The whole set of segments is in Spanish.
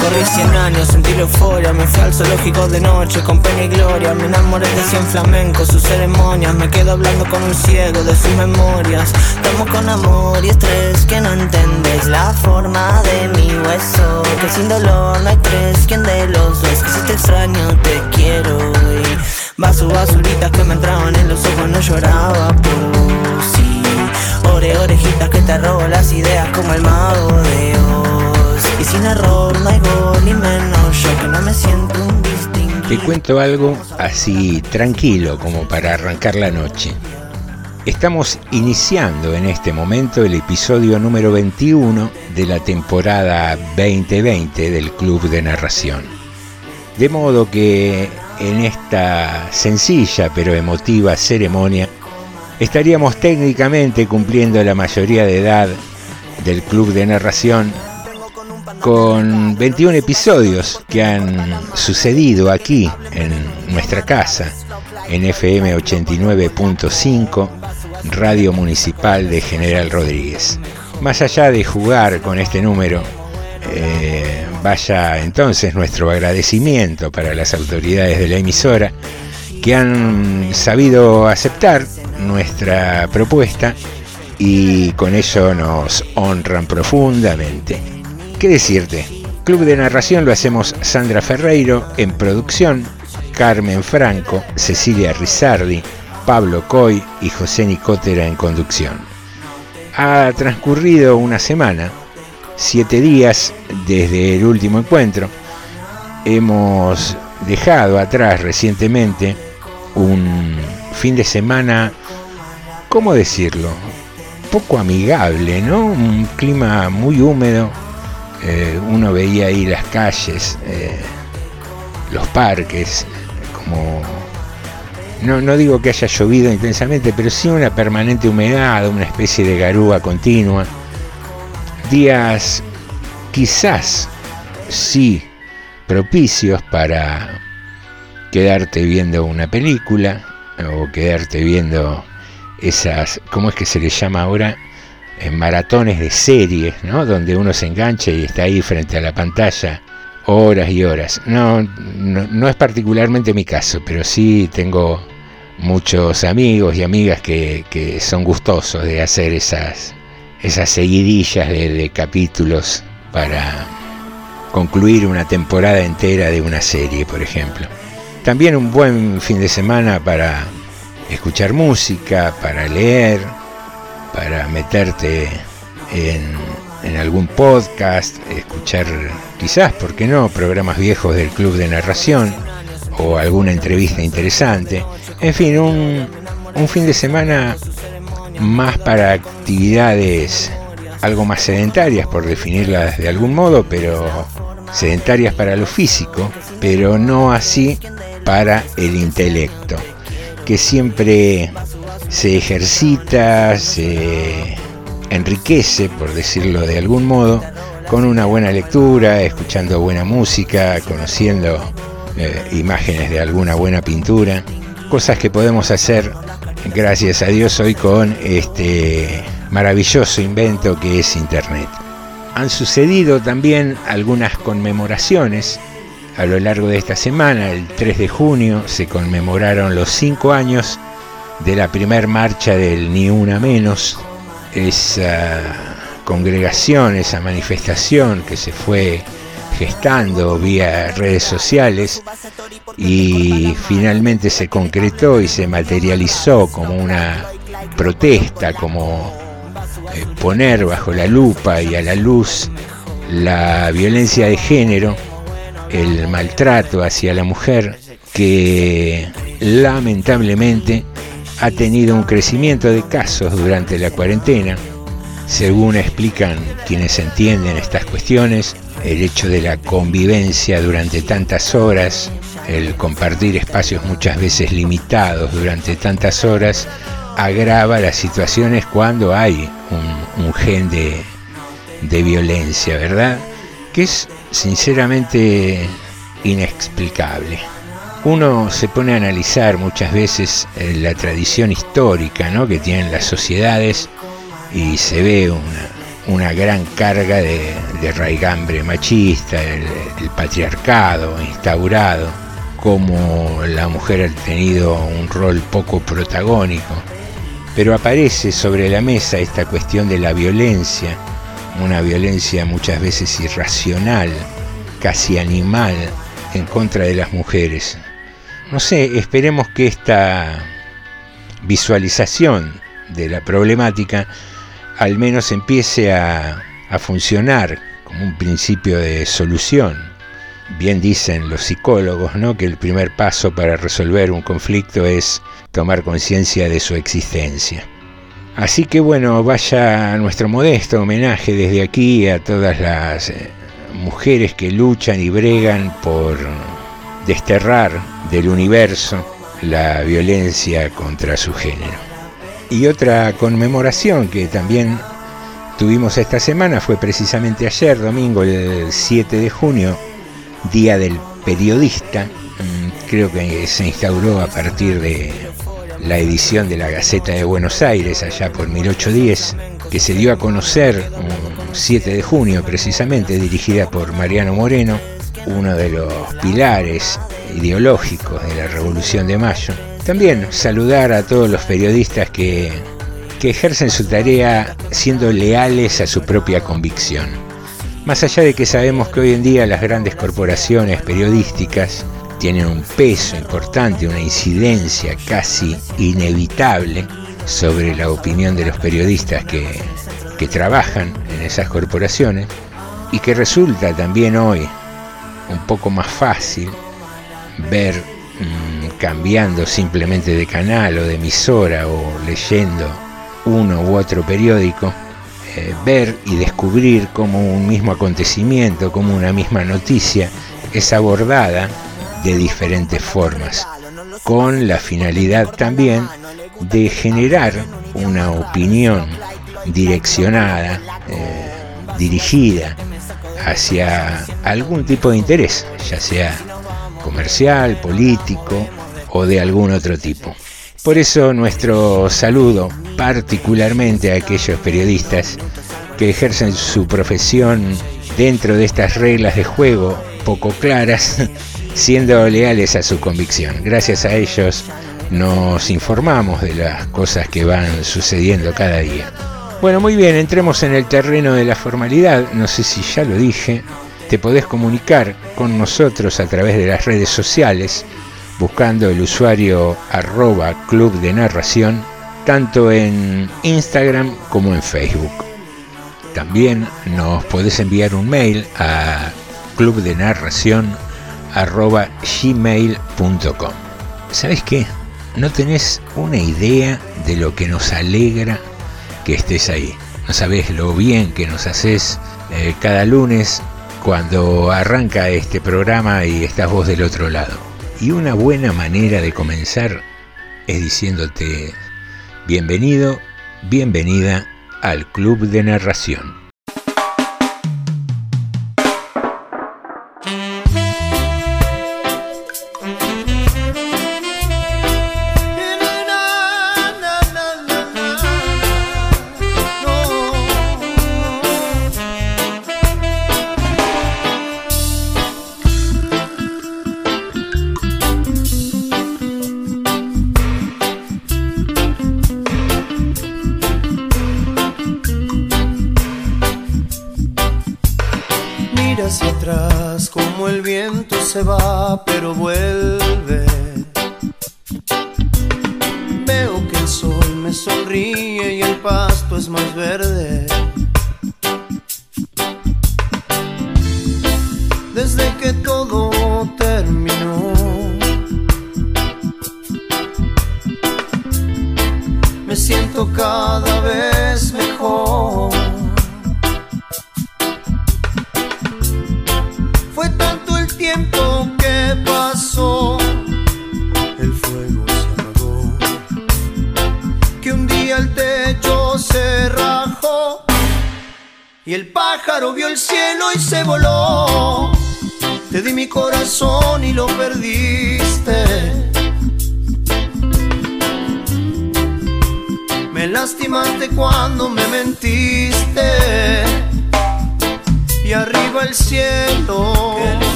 Corrí 100 años, sentí la euforia, me fui al zoológico de noche con pena y gloria. Me enamoré de 100 flamencos, sus ceremonias. Me quedo hablando con un ciego de sus memorias. Tomo con amor y estrés que no entendés la forma de mi hueso. Que sin dolor no hay tres, quien de los dos. Que si te extraño, te quiero. Y vaso basuritas que me entraban en los ojos, no lloraba por. Sí, ore orejitas que te robo las ideas como el mago de Oz. Y sin error no gol ni menos yo que no me siento un distinto. Te cuento algo así tranquilo como para arrancar la noche. Estamos iniciando en este momento el episodio número 21 de la temporada 2020 del Club de Narración. De modo que en esta sencilla pero emotiva ceremonia estaríamos técnicamente cumpliendo la mayoría de edad del Club de Narración con 21 episodios que han sucedido aquí en nuestra casa, en FM 89.5, Radio Municipal de General Rodríguez. Más allá de jugar con este número, eh, vaya entonces nuestro agradecimiento para las autoridades de la emisora que han sabido aceptar nuestra propuesta y con ello nos honran profundamente. ¿Qué decirte? Club de Narración lo hacemos Sandra Ferreiro en producción, Carmen Franco, Cecilia Rizardi, Pablo Coy y José Nicotera en conducción. Ha transcurrido una semana, siete días desde el último encuentro. Hemos dejado atrás recientemente un fin de semana, ¿cómo decirlo? Poco amigable, ¿no? Un clima muy húmedo, eh, uno veía ahí las calles, eh, los parques, como... No, no digo que haya llovido intensamente, pero sí una permanente humedad, una especie de garúa continua. Días quizás sí propicios para quedarte viendo una película o quedarte viendo esas, ¿cómo es que se le llama ahora? En maratones de series, ¿no? Donde uno se engancha y está ahí frente a la pantalla horas y horas. No, no, es particularmente mi caso, pero sí tengo muchos amigos y amigas que, que son gustosos de hacer esas, esas seguidillas de capítulos para concluir una temporada entera de una serie, por ejemplo. También un buen fin de semana para escuchar música, para leer, para meterte en, algún podcast, escuchar quizás, ¿por qué no?, programas viejos del club de narración o alguna entrevista interesante. En fin, un, un fin de semana más para actividades algo más sedentarias, por definirlas de algún modo, pero sedentarias para lo físico, pero no así para el intelecto, que siempre se ejercita, se enriquece, por decirlo de algún modo, con una buena lectura, escuchando buena música, conociendo eh, imágenes de alguna buena pintura, cosas que podemos hacer, gracias a Dios, hoy con este maravilloso invento que es Internet. Han sucedido también algunas conmemoraciones a lo largo de esta semana. El 3 de junio se conmemoraron los cinco años de la primer marcha del Ni Una Menos, esa congregación, esa manifestación que se fue gestando vía redes sociales y finalmente se concretó y se materializó como una protesta, como eh, poner bajo la lupa y a la luz la violencia de género, el maltrato hacia la mujer que lamentablemente ha tenido un crecimiento de casos durante la cuarentena. Según explican quienes entienden estas cuestiones, el hecho de la convivencia durante tantas horas, el compartir espacios muchas veces limitados durante tantas horas, agrava las situaciones cuando hay un, gen de violencia, ¿verdad? Que es sinceramente inexplicable. Uno se pone a analizar muchas veces eh, la tradición histórica ¿no? que tienen las sociedades y se ve una, gran carga de, raigambre machista, el, el, patriarcado instaurado, como la mujer ha tenido un rol poco protagónico. Pero aparece sobre la mesa esta cuestión de la violencia, una violencia muchas veces irracional, casi animal, en contra de las mujeres. No sé, esperemos que esta visualización de la problemática al menos empiece a, funcionar como un principio de solución. Bien dicen los psicólogos, ¿no? que el primer paso para resolver un conflicto es tomar conciencia de su existencia. Así que bueno, vaya nuestro modesto homenaje desde aquí a todas las eh, mujeres que luchan y bregan por desterrar del universo la violencia contra su género. Y otra conmemoración que también tuvimos esta semana fue precisamente ayer, domingo, el 7 de junio, Día del Periodista. Mm, creo que se instauró a partir de la edición de la Gaceta de Buenos Aires, allá por 1810, que se dio a conocer un 7 de junio precisamente, dirigida por Mariano Moreno, uno de los pilares ideológicos de la Revolución de Mayo. También saludar a todos los periodistas que, que ejercen su tarea siendo leales a su propia convicción. Más allá de que sabemos que hoy en día las grandes corporaciones periodísticas tienen un peso importante, una incidencia casi inevitable sobre la opinión de los periodistas que, trabajan en esas corporaciones y que resulta también hoy un poco más fácil ver mm, cambiando simplemente de canal o de emisora o leyendo uno u otro periódico, eh, ver y descubrir cómo un mismo acontecimiento, como una misma noticia es abordada de diferentes formas, con la finalidad también de generar una opinión direccionada, eh, dirigida hacia algún tipo de interés, ya sea comercial, político o de algún otro tipo. Por eso nuestro saludo particularmente a aquellos periodistas que ejercen su profesión dentro de estas reglas de juego poco claras siendo leales a su convicción. Gracias a ellos nos informamos de las cosas que van sucediendo cada día. Bueno, muy bien, entremos en el terreno de la formalidad. No sé si ya lo dije. Te podés comunicar con nosotros a través de las redes sociales buscando el usuario arroba club de narración tanto en Instagram como en Facebook. También nos podés enviar un mail a club de narración arroba gmail.com. ¿Sabes qué? No tenés una idea de lo que nos alegra que estés ahí. No sabes lo bien que nos haces eh, cada lunes cuando arranca este programa y estás vos del otro lado. Y una buena manera de comenzar es diciéndote bienvenido, bienvenida al Club de Narración.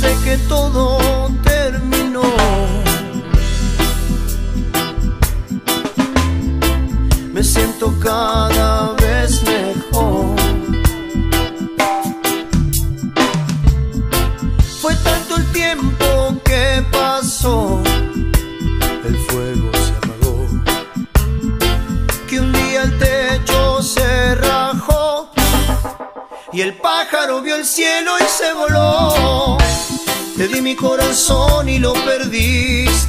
Desde que todo corazón y lo perdiste.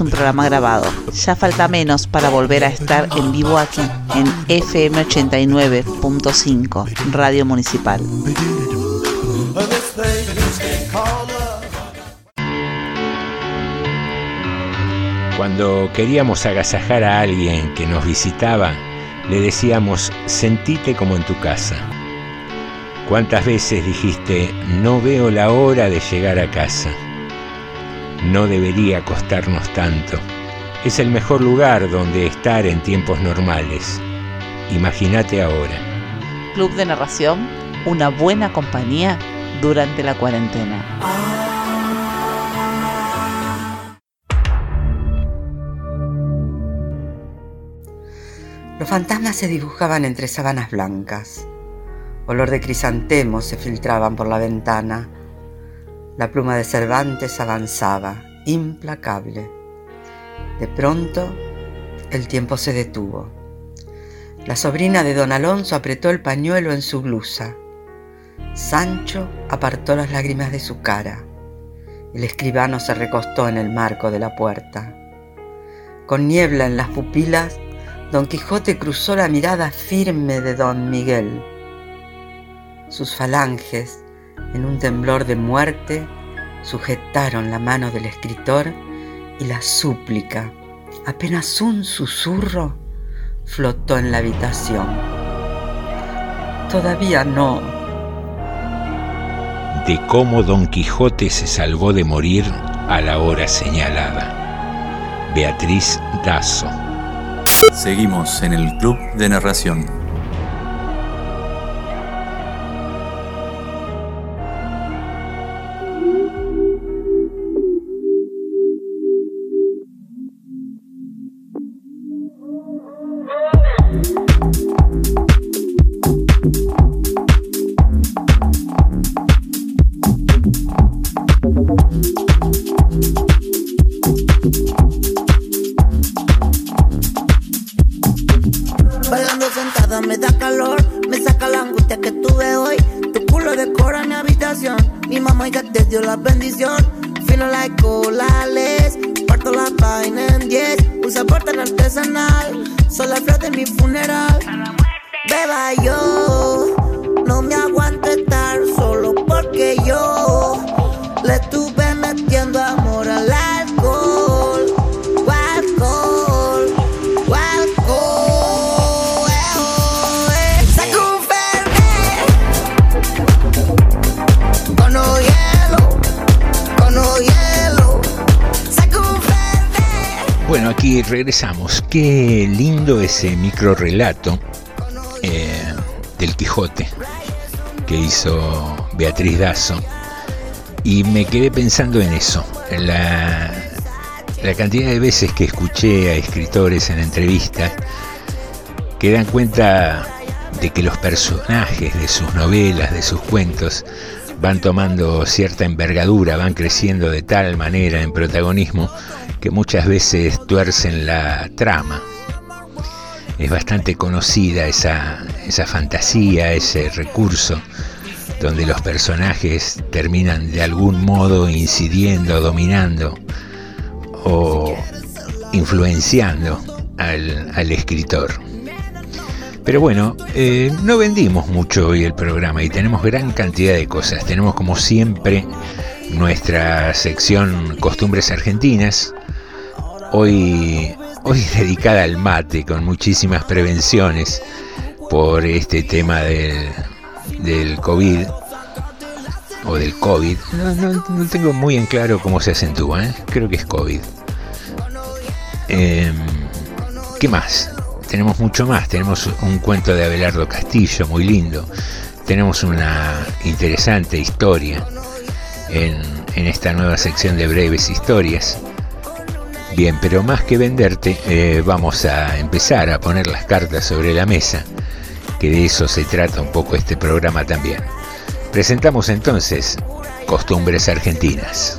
Un programa grabado. Ya falta menos para volver a estar en vivo aquí, en FM 89.5, Radio Municipal. Cuando queríamos agasajar a alguien que nos visitaba, le decíamos, sentite como en tu casa. ¿Cuántas veces dijiste, no veo la hora de llegar a casa? No debería costarnos tanto. Es el mejor lugar donde estar en tiempos normales. Imagínate ahora. Club de Narración, una buena compañía durante la cuarentena. Los fantasmas se dibujaban entre sábanas blancas. Olor de crisantemos se filtraban por la ventana la pluma de Cervantes avanzaba, implacable. De pronto, el tiempo se detuvo. La sobrina de don Alonso apretó el pañuelo en su blusa. Sancho apartó las lágrimas de su cara. El escribano se recostó en el marco de la puerta. Con niebla en las pupilas, don Quijote cruzó la mirada firme de don Miguel. Sus falanges en un temblor de muerte, sujetaron la mano del escritor y la súplica, apenas un susurro, flotó en la habitación. Todavía no. De cómo Don Quijote se salvó de morir a la hora señalada. Beatriz Dazo. Seguimos en el Club de Narración. Relato eh, del Quijote que hizo Beatriz Dazo. Y me quedé pensando en eso, en la, la cantidad de veces que escuché a escritores en entrevistas que dan cuenta de que los personajes de sus novelas, de sus cuentos, van tomando cierta envergadura, van creciendo de tal manera en protagonismo que muchas veces tuercen la trama. Es bastante conocida esa, esa fantasía, ese recurso donde los personajes terminan de algún modo incidiendo, dominando o influenciando al, al escritor. Pero bueno, eh, no vendimos mucho hoy el programa y tenemos gran cantidad de cosas. Tenemos como siempre nuestra sección Costumbres Argentinas, hoy, dedicada al mate con muchísimas prevenciones por este tema del, del COVID o del COVID. No, no- no tengo muy en claro cómo se acentúa, ¿eh? creo que es COVID. Em, ¿Qué más? Tenemos mucho más. Tenemos un cuento de Abelardo Castillo muy lindo. Tenemos una interesante historia en, en esta nueva sección de breves historias. Bien, pero más que venderte, eh, vamos a empezar a poner las cartas sobre la mesa, que de eso se trata un poco este programa también. Presentamos entonces Costumbres Argentinas.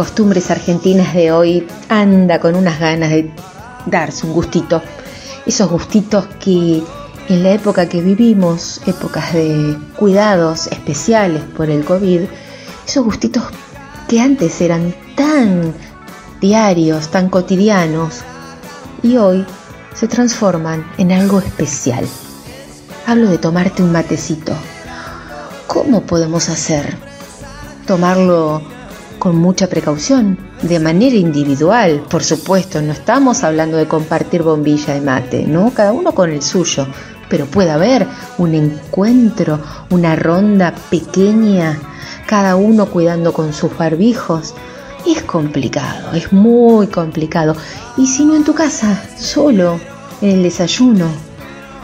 Costumbres argentinas de hoy anda con unas ganas de darse un gustito. Esos gustitos que en la época que vivimos, épocas de cuidados especiales por el COVID, esos gustitos que antes eran tan diarios, tan cotidianos, y hoy se transforman en algo especial. Hablo de tomarte un matecito. ¿Cómo podemos hacer? Tomarlo con mucha precaución, de manera individual, por supuesto, no estamos hablando de compartir bombilla de mate, ¿no? Cada uno con el suyo, pero puede haber un encuentro, una ronda pequeña, cada uno cuidando con sus barbijos. Es complicado, es muy complicado. Y si no en tu casa, solo, en el desayuno,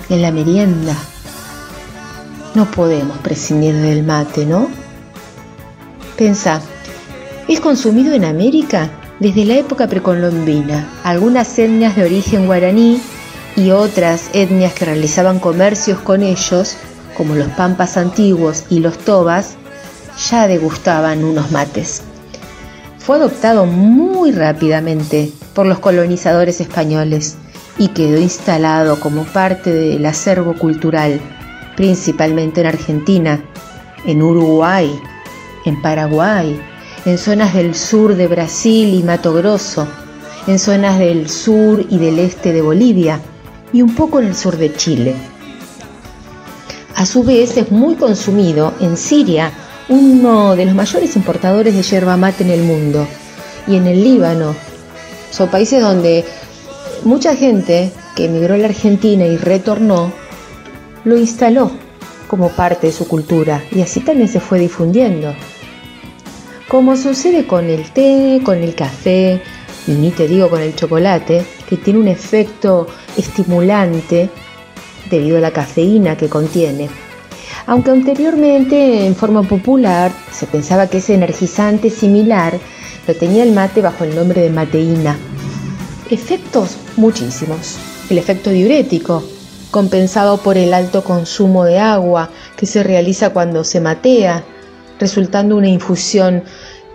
en la merienda. No podemos prescindir del mate, ¿no? Pensa, es consumido en América desde la época precolombina. Algunas etnias de origen guaraní y otras etnias que realizaban comercios con ellos, como los pampas antiguos y los tobas, ya degustaban unos mates. Fue adoptado muy rápidamente por los colonizadores españoles y quedó instalado como parte del acervo cultural, principalmente en Argentina, en Uruguay, en Paraguay, en zonas del sur de Brasil y Mato Grosso, en zonas del sur y del este de Bolivia y un poco en el sur de Chile. A su vez es muy consumido en Siria, uno de los mayores importadores de yerba mate en el mundo, y en el Líbano. Son países donde mucha gente que emigró a la Argentina y retornó, lo instaló como parte de su cultura y así también se fue difundiendo. Como sucede con el té, con el café y ni te digo con el chocolate, que tiene un efecto estimulante debido a la cafeína que contiene. aunque anteriormente en forma popular se pensaba que ese energizante similar lo tenía el mate bajo el nombre de mateína. Efectos muchísimos. El efecto diurético, compensado por el alto consumo de agua que se realiza cuando se matea, resultando una infusión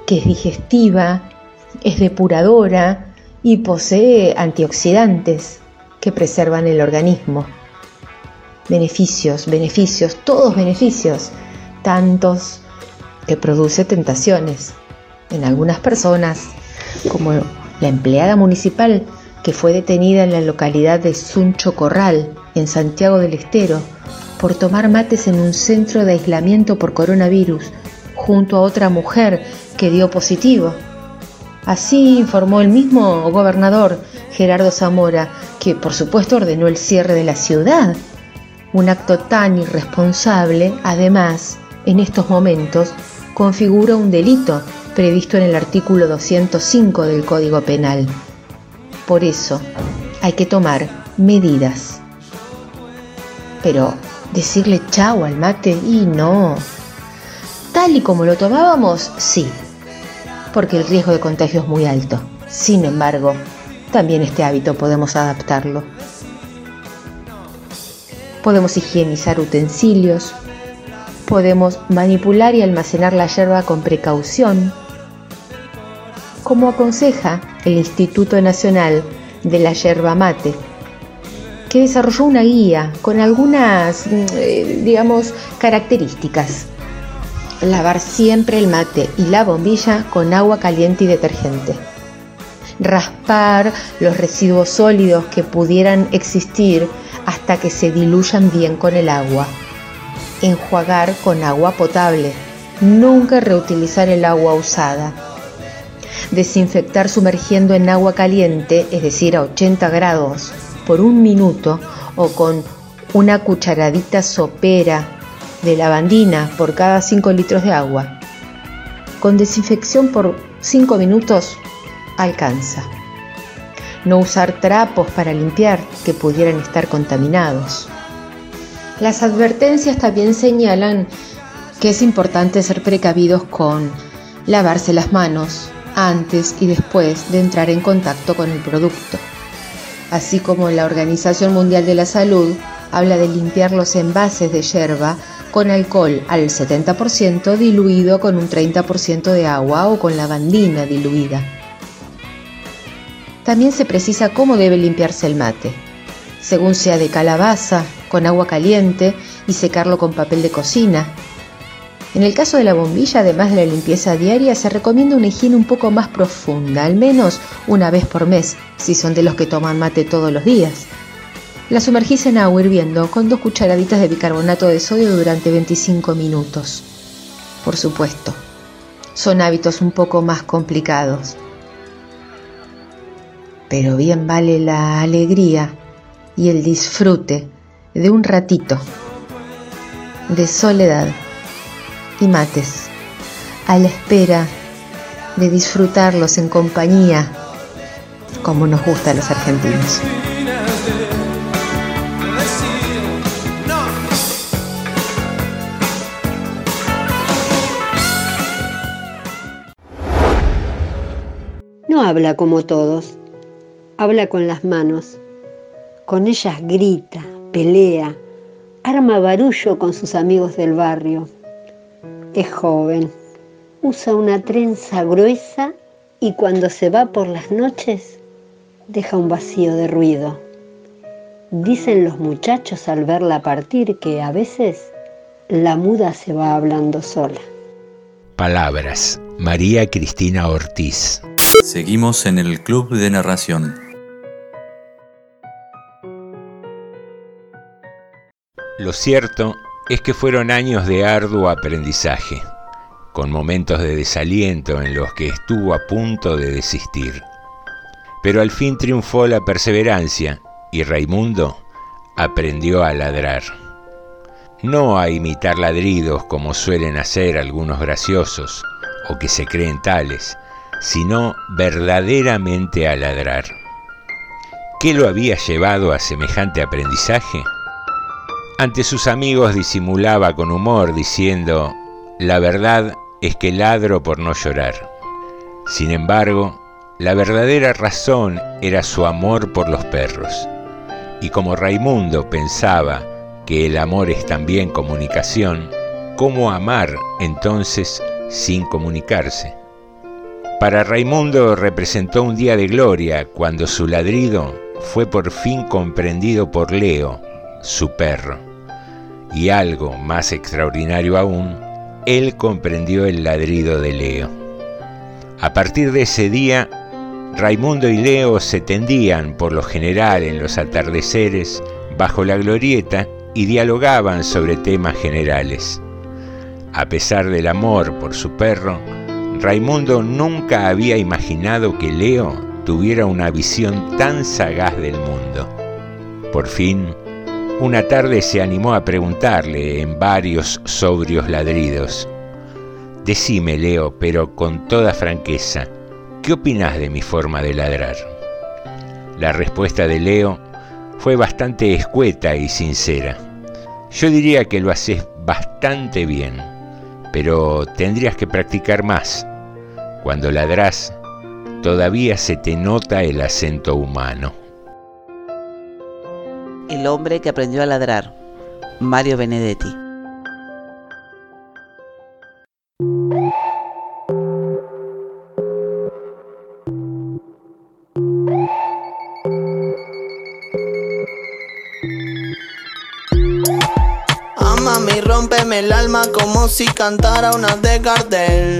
que es digestiva, es depuradora y posee antioxidantes que preservan el organismo. Beneficios, beneficios, todos beneficios, tantos que produce tentaciones en algunas personas, como la empleada municipal que fue detenida en la localidad de Suncho Corral, en Santiago del Estero, por tomar mates en un centro de aislamiento por coronavirus, junto a otra mujer que dio positivo. Así informó el mismo gobernador Gerardo Zamora, que por supuesto ordenó el cierre de la ciudad. Un acto tan irresponsable, además, en estos momentos, configura un delito previsto en el artículo 205 del Código Penal. Por eso, hay que tomar medidas. Pero decirle chau al mate y no. Tal y como lo tomábamos, sí, porque el riesgo de contagio es muy alto. Sin embargo, también este hábito podemos adaptarlo. Podemos higienizar utensilios, podemos manipular y almacenar la yerba con precaución, como aconseja el Instituto Nacional de la Yerba Mate, que desarrolló una guía con algunas, eh, digamos, características. Lavar siempre el mate y la bombilla con agua caliente y detergente. Raspar los residuos sólidos que pudieran existir hasta que se diluyan bien con el agua. Enjuagar con agua potable. Nunca reutilizar el agua usada desinfectar sumergiendo en agua caliente, es decir, a 80 grados, por un minuto o con una cucharadita sopera de lavandina por cada 5 litros de agua. Con desinfección por 5 minutos alcanza. No usar trapos para limpiar que pudieran estar contaminados. Las advertencias también señalan que es importante ser precavidos con lavarse las manos, antes y después de entrar en contacto con el producto. Así como la Organización Mundial de la Salud habla de limpiar los envases de yerba con alcohol al 70% diluido con un 30% de agua o con lavandina diluida. También se precisa cómo debe limpiarse el mate, según sea de calabaza, con agua caliente y secarlo con papel de cocina, en el caso de la bombilla, además de la limpieza diaria, se recomienda una higiene un poco más profunda, al menos una vez por mes, si son de los que toman mate todos los días. La sumergís en agua hirviendo con dos cucharaditas de bicarbonato de sodio durante 25 minutos. Por supuesto, son hábitos un poco más complicados. Pero bien vale la alegría y el disfrute de un ratito de soledad y mates, a la espera de disfrutarlos en compañía, como nos gusta a los argentinos. Habla como todos, habla con las manos. Con ellas grita, pelea, arma barullo con sus amigos del barrio es joven, usa una trenza gruesa y cuando se va por las noches deja un vacío de ruido. Dicen los muchachos al verla partir que a veces la muda se va hablando sola. Palabras. María Cristina Ortiz. Seguimos en el Club de Narración. Lo cierto es que fueron años de arduo aprendizaje, con momentos de desaliento en los que estuvo a punto de desistir. Pero al fin triunfó la perseverancia y Raimundo aprendió a ladrar. No a imitar ladridos como suelen hacer algunos graciosos o que se creen tales, sino verdaderamente a ladrar. ¿Qué lo había llevado a semejante aprendizaje? Ante sus amigos disimulaba con humor diciendo, la verdad es que ladro por no llorar. Sin embargo, la verdadera razón era su amor por los perros. Y como Raimundo pensaba que el amor es también comunicación, ¿cómo amar entonces sin comunicarse? Para Raimundo representó un día de gloria cuando su ladrido fue por fin comprendido por Leo, su perro y algo más extraordinario aún, él comprendió el ladrido de Leo. A partir de ese día, Raimundo y Leo se tendían por lo general en los atardeceres bajo la glorieta y dialogaban sobre temas generales. A pesar del amor por su perro, Raimundo nunca había imaginado que Leo tuviera una visión tan sagaz del mundo. Por fin, una tarde se animó a preguntarle en varios sobrios ladridos. Decime, Leo, pero con toda franqueza, ¿qué opinas de mi forma de ladrar? La respuesta de Leo fue bastante escueta y sincera. Yo diría que lo haces bastante bien, pero tendrías que practicar más. Cuando ladrás, todavía se te nota el acento humano. El hombre que aprendió a ladrar. Mario Benedetti. Ama y rompeme el alma como si cantara una de Gardel.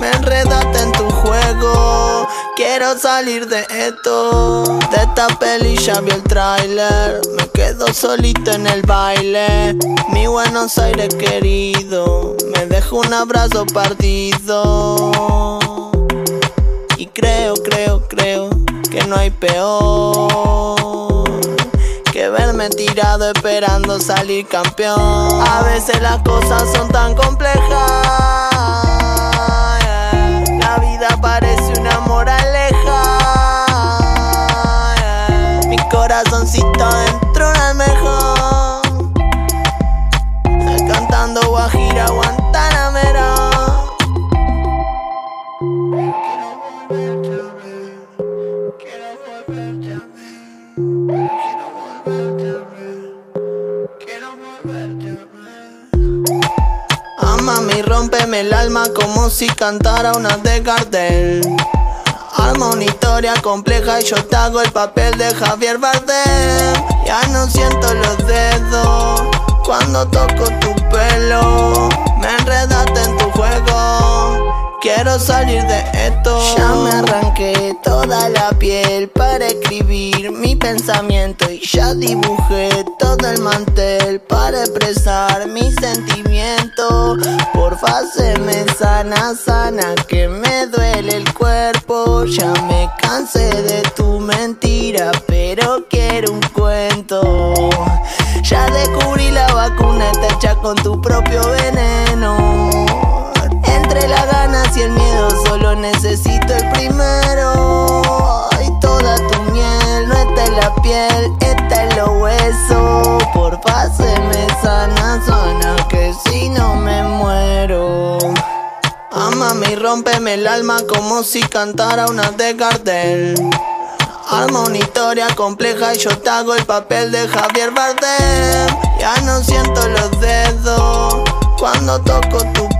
Me enredaste en tu juego. Quiero salir de esto. De esta peli ya vi el tráiler. Me quedo solito en el baile. Mi Buenos Aires querido. Me dejo un abrazo partido. Y creo, creo, creo que no hay peor que verme tirado esperando salir campeón. A veces las cosas son tan complejas. Parece una moraleja. Mi corazoncito dentro de almejo. Cantando Guajira Guantanamera. Rompeme el alma como si cantara una de Gardel. Arma una historia compleja y yo te hago el papel de Javier Bardem. Ya no siento los dedos cuando toco tu pelo. Me enredaste en tu juego. Quiero salir de esto. Ya me arranqué toda la piel para escribir mi pensamiento y ya dibujé todo el mantel para expresar mis sentimientos. Porfa, se me sana, sana, que me duele el cuerpo. Ya me cansé de tu mentira, pero quiero un cuento. Ya descubrí la vacuna, está hecha con tu propio veneno. El miedo solo necesito el primero. Y toda tu miel no está en la piel, está en los huesos. Por se me sana, sana, que si no me muero. Amame y rompeme el alma como si cantara una de Gardel. Arma una historia compleja y yo te hago el papel de Javier Bardem. Ya no siento los dedos cuando toco tu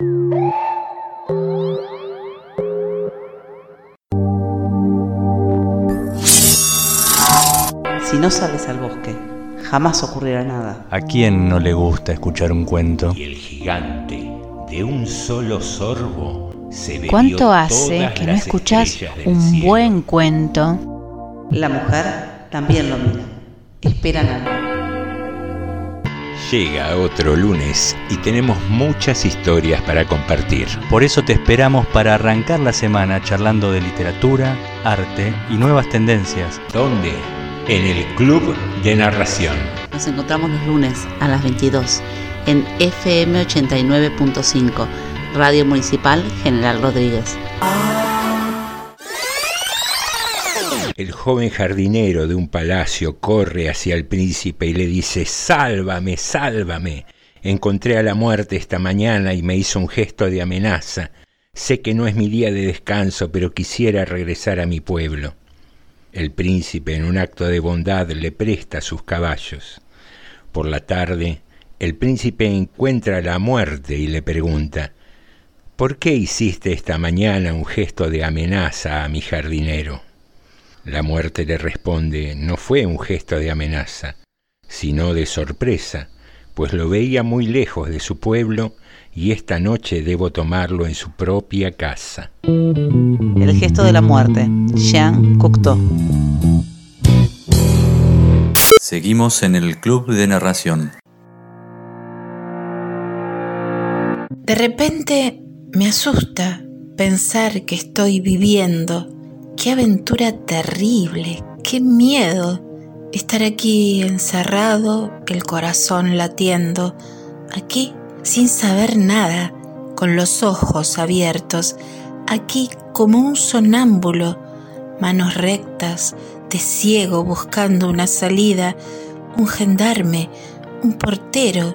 Si no sales al bosque, jamás ocurrirá nada. ¿A quién no le gusta escuchar un cuento? Y el gigante, de un solo sorbo, se ¿Cuánto hace que no del un cielo? buen cuento? La mujer también lo mira. Esperan algo. Llega otro lunes y tenemos muchas historias para compartir. Por eso te esperamos para arrancar la semana charlando de literatura, arte y nuevas tendencias. ¿Dónde? En el Club de Narración. Nos encontramos los lunes a las 22 en FM 89.5, Radio Municipal General Rodríguez. El joven jardinero de un palacio corre hacia el príncipe y le dice, Sálvame, sálvame. Encontré a la muerte esta mañana y me hizo un gesto de amenaza. Sé que no es mi día de descanso, pero quisiera regresar a mi pueblo. El príncipe, en un acto de bondad, le presta sus caballos. Por la tarde, el príncipe encuentra a la muerte y le pregunta, ¿Por qué hiciste esta mañana un gesto de amenaza a mi jardinero? La muerte le responde, no fue un gesto de amenaza, sino de sorpresa, pues lo veía muy lejos de su pueblo y esta noche debo tomarlo en su propia casa. El gesto de la muerte, Jean Cocteau. Seguimos en el Club de Narración. De repente me asusta pensar que estoy viviendo. Qué aventura terrible, qué miedo estar aquí encerrado, el corazón latiendo, aquí sin saber nada, con los ojos abiertos, aquí como un sonámbulo, manos rectas, de ciego buscando una salida, un gendarme, un portero.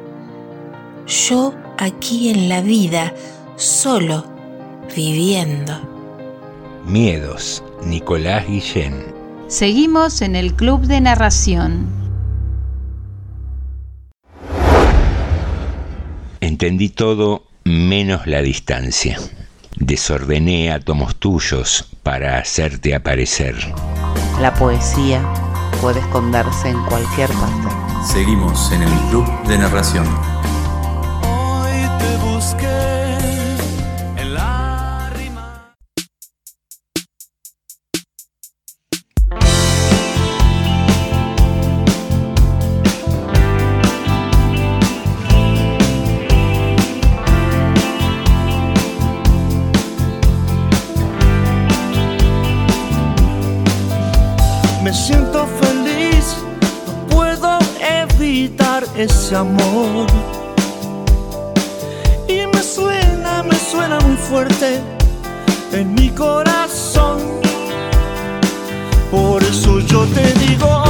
Yo aquí en la vida, solo, viviendo. Miedos, Nicolás Guillén. Seguimos en el Club de Narración. Entendí todo menos la distancia. Desordené átomos tuyos para hacerte aparecer. La poesía puede esconderse en cualquier parte. Seguimos en el Club de Narración. Ese amor. Y me suena, me suena muy fuerte en mi corazón. Por eso yo te digo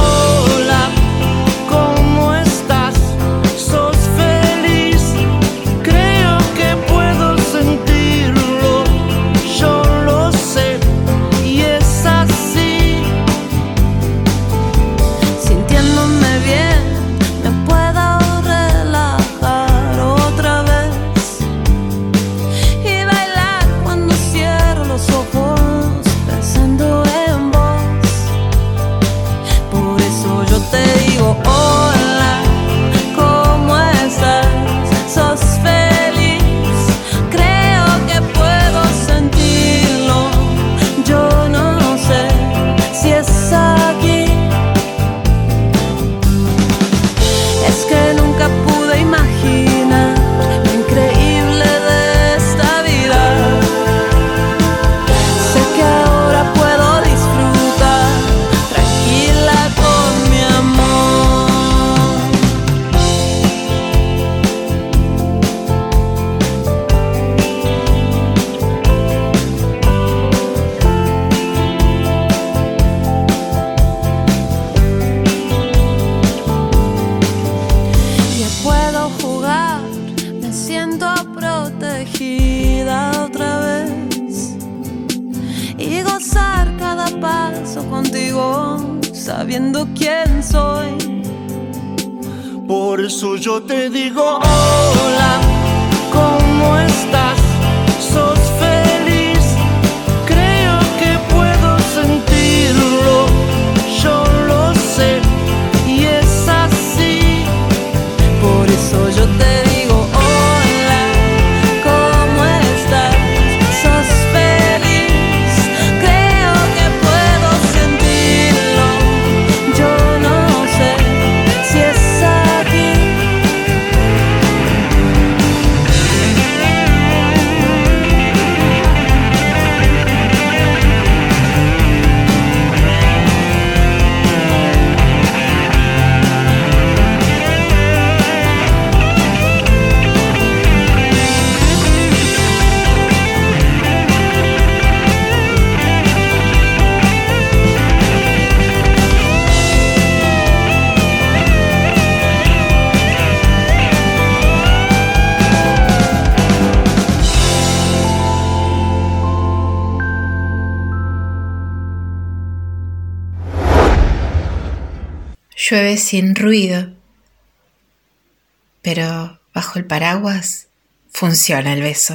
Sin ruido, pero bajo el paraguas funciona el beso.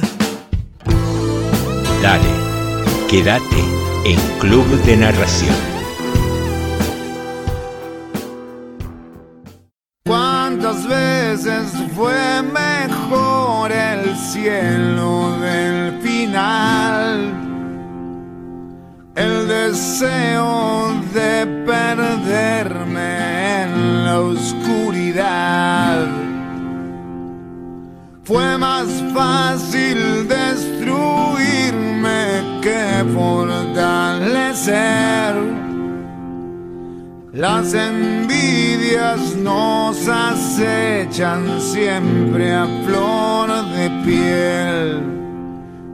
Dale, quédate en Club de Narración.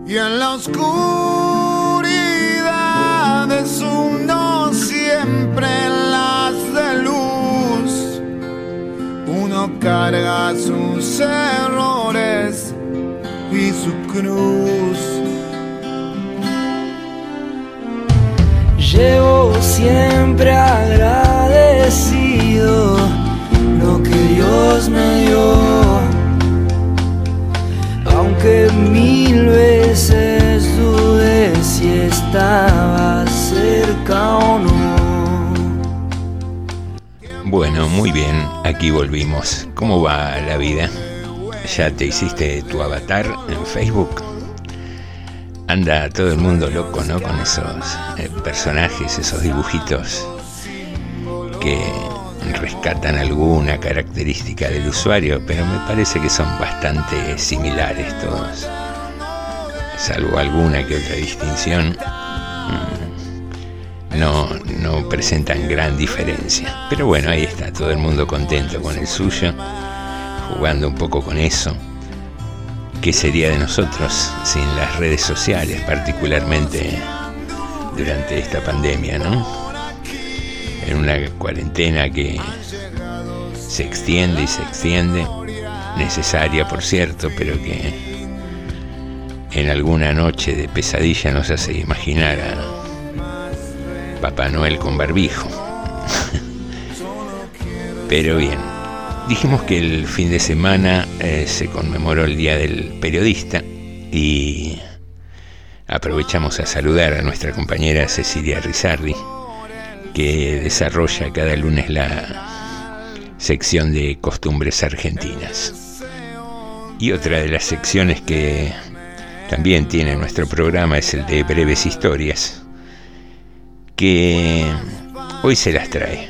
Y en la oscuridad es uno siempre las de luz. Uno carga sus errores y su cruz. Llevo siempre agradecido lo que Dios me dio, aunque mil veces estaba cerca o no. Bueno, muy bien, aquí volvimos. ¿Cómo va la vida? ¿Ya te hiciste tu avatar en Facebook? Anda todo el mundo loco, ¿no? Con esos eh, personajes, esos dibujitos que rescatan alguna característica del usuario, pero me parece que son bastante similares todos, salvo alguna que otra distinción. mm, No, no presentan gran diferencia. Pero bueno, ahí está, todo el mundo contento con el suyo, jugando un poco con eso. ¿Qué sería de nosotros sin las redes sociales, particularmente durante esta pandemia, no? En una cuarentena que se extiende y se extiende, necesaria por cierto, pero que en alguna noche de pesadilla nos hace imaginar a Papá Noel con barbijo. Pero bien, dijimos que el fin de semana eh, se conmemoró el Día del Periodista y aprovechamos a saludar a nuestra compañera Cecilia Rizardi, que desarrolla cada lunes la sección de costumbres argentinas. Y otra de las secciones que también tiene nuestro programa es el de breves historias, que hoy se las trae.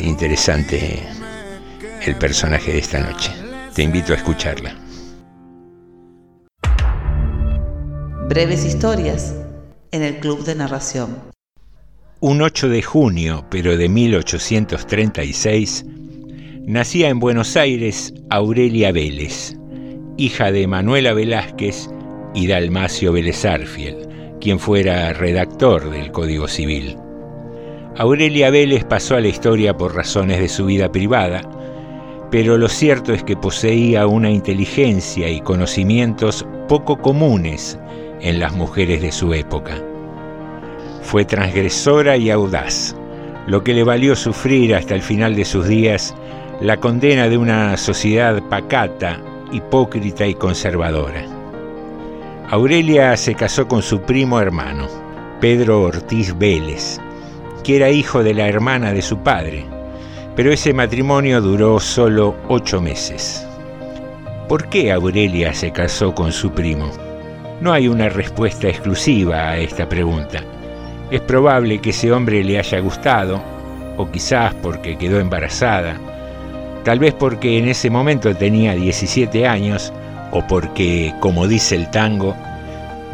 Interesante el personaje de esta noche. Te invito a escucharla. Breves historias en el Club de Narración. Un 8 de junio, pero de 1836, nacía en Buenos Aires Aurelia Vélez, hija de Manuela Velázquez y Dalmacio Vélez Arfiel, quien fuera redactor del Código Civil. Aurelia Vélez pasó a la historia por razones de su vida privada, pero lo cierto es que poseía una inteligencia y conocimientos poco comunes en las mujeres de su época. Fue transgresora y audaz, lo que le valió sufrir hasta el final de sus días la condena de una sociedad pacata, hipócrita y conservadora. Aurelia se casó con su primo hermano, Pedro Ortiz Vélez, que era hijo de la hermana de su padre, pero ese matrimonio duró solo ocho meses. ¿Por qué Aurelia se casó con su primo? No hay una respuesta exclusiva a esta pregunta. Es probable que ese hombre le haya gustado, o quizás porque quedó embarazada, tal vez porque en ese momento tenía 17 años, o porque, como dice el tango,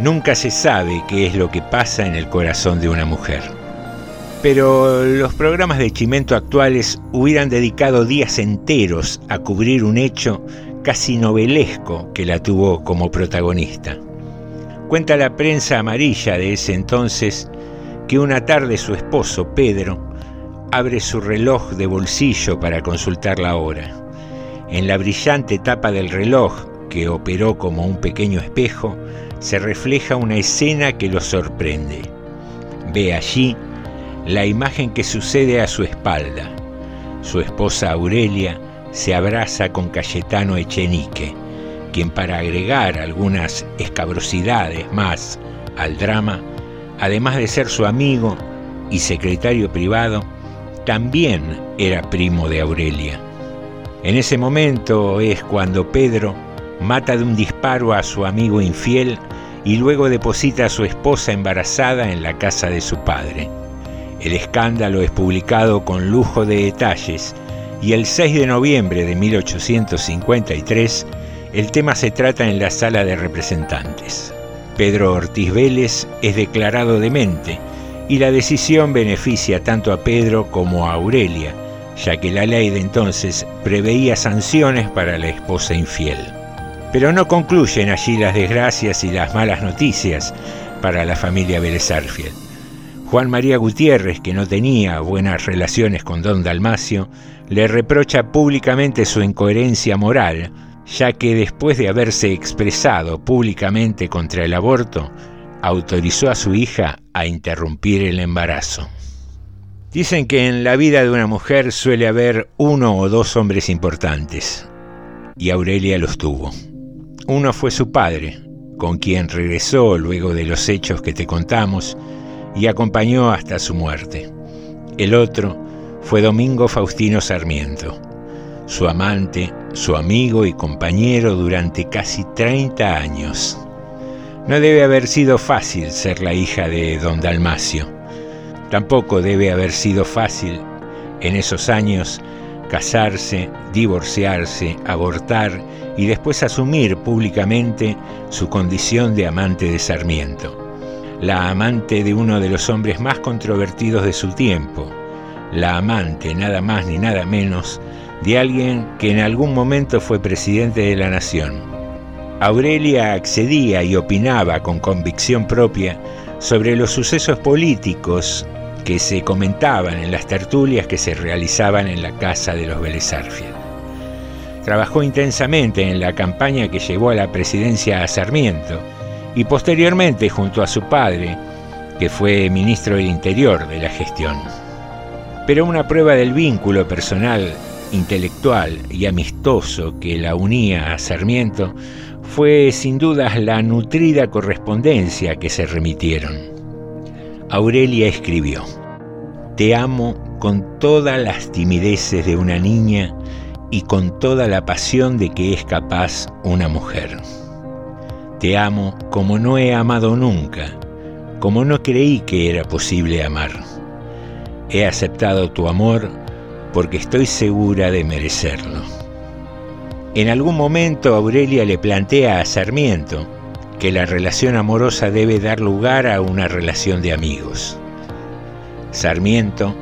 nunca se sabe qué es lo que pasa en el corazón de una mujer. Pero los programas de Chimento actuales hubieran dedicado días enteros a cubrir un hecho casi novelesco que la tuvo como protagonista. Cuenta la prensa amarilla de ese entonces que una tarde su esposo, Pedro, abre su reloj de bolsillo para consultar la hora. En la brillante tapa del reloj, que operó como un pequeño espejo, se refleja una escena que lo sorprende. Ve allí la imagen que sucede a su espalda. Su esposa Aurelia se abraza con Cayetano Echenique, quien para agregar algunas escabrosidades más al drama, además de ser su amigo y secretario privado, también era primo de Aurelia. En ese momento es cuando Pedro mata de un disparo a su amigo infiel y luego deposita a su esposa embarazada en la casa de su padre. El escándalo es publicado con lujo de detalles y el 6 de noviembre de 1853 el tema se trata en la sala de representantes. Pedro Ortiz Vélez es declarado demente y la decisión beneficia tanto a Pedro como a Aurelia, ya que la ley de entonces preveía sanciones para la esposa infiel. Pero no concluyen allí las desgracias y las malas noticias para la familia Vélez Juan María Gutiérrez, que no tenía buenas relaciones con don Dalmacio, le reprocha públicamente su incoherencia moral, ya que después de haberse expresado públicamente contra el aborto, autorizó a su hija a interrumpir el embarazo. Dicen que en la vida de una mujer suele haber uno o dos hombres importantes, y Aurelia los tuvo. Uno fue su padre, con quien regresó luego de los hechos que te contamos, y acompañó hasta su muerte. El otro fue Domingo Faustino Sarmiento, su amante, su amigo y compañero durante casi 30 años. No debe haber sido fácil ser la hija de don Dalmacio. Tampoco debe haber sido fácil en esos años casarse, divorciarse, abortar y después asumir públicamente su condición de amante de Sarmiento la amante de uno de los hombres más controvertidos de su tiempo, la amante nada más ni nada menos de alguien que en algún momento fue presidente de la nación. Aurelia accedía y opinaba con convicción propia sobre los sucesos políticos que se comentaban en las tertulias que se realizaban en la casa de los Vélez Trabajó intensamente en la campaña que llevó a la presidencia a Sarmiento y posteriormente junto a su padre, que fue ministro del Interior de la gestión. Pero una prueba del vínculo personal, intelectual y amistoso que la unía a Sarmiento fue sin dudas la nutrida correspondencia que se remitieron. Aurelia escribió, Te amo con todas las timideces de una niña y con toda la pasión de que es capaz una mujer. Te amo como no he amado nunca, como no creí que era posible amar. He aceptado tu amor porque estoy segura de merecerlo. En algún momento Aurelia le plantea a Sarmiento que la relación amorosa debe dar lugar a una relación de amigos. Sarmiento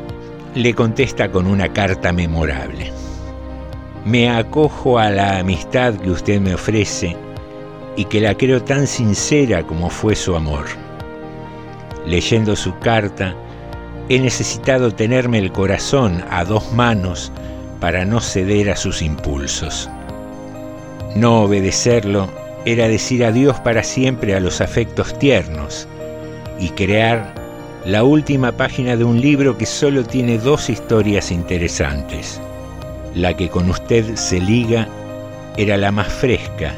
le contesta con una carta memorable. Me acojo a la amistad que usted me ofrece y que la creo tan sincera como fue su amor. Leyendo su carta, he necesitado tenerme el corazón a dos manos para no ceder a sus impulsos. No obedecerlo era decir adiós para siempre a los afectos tiernos y crear la última página de un libro que solo tiene dos historias interesantes. La que con usted se liga era la más fresca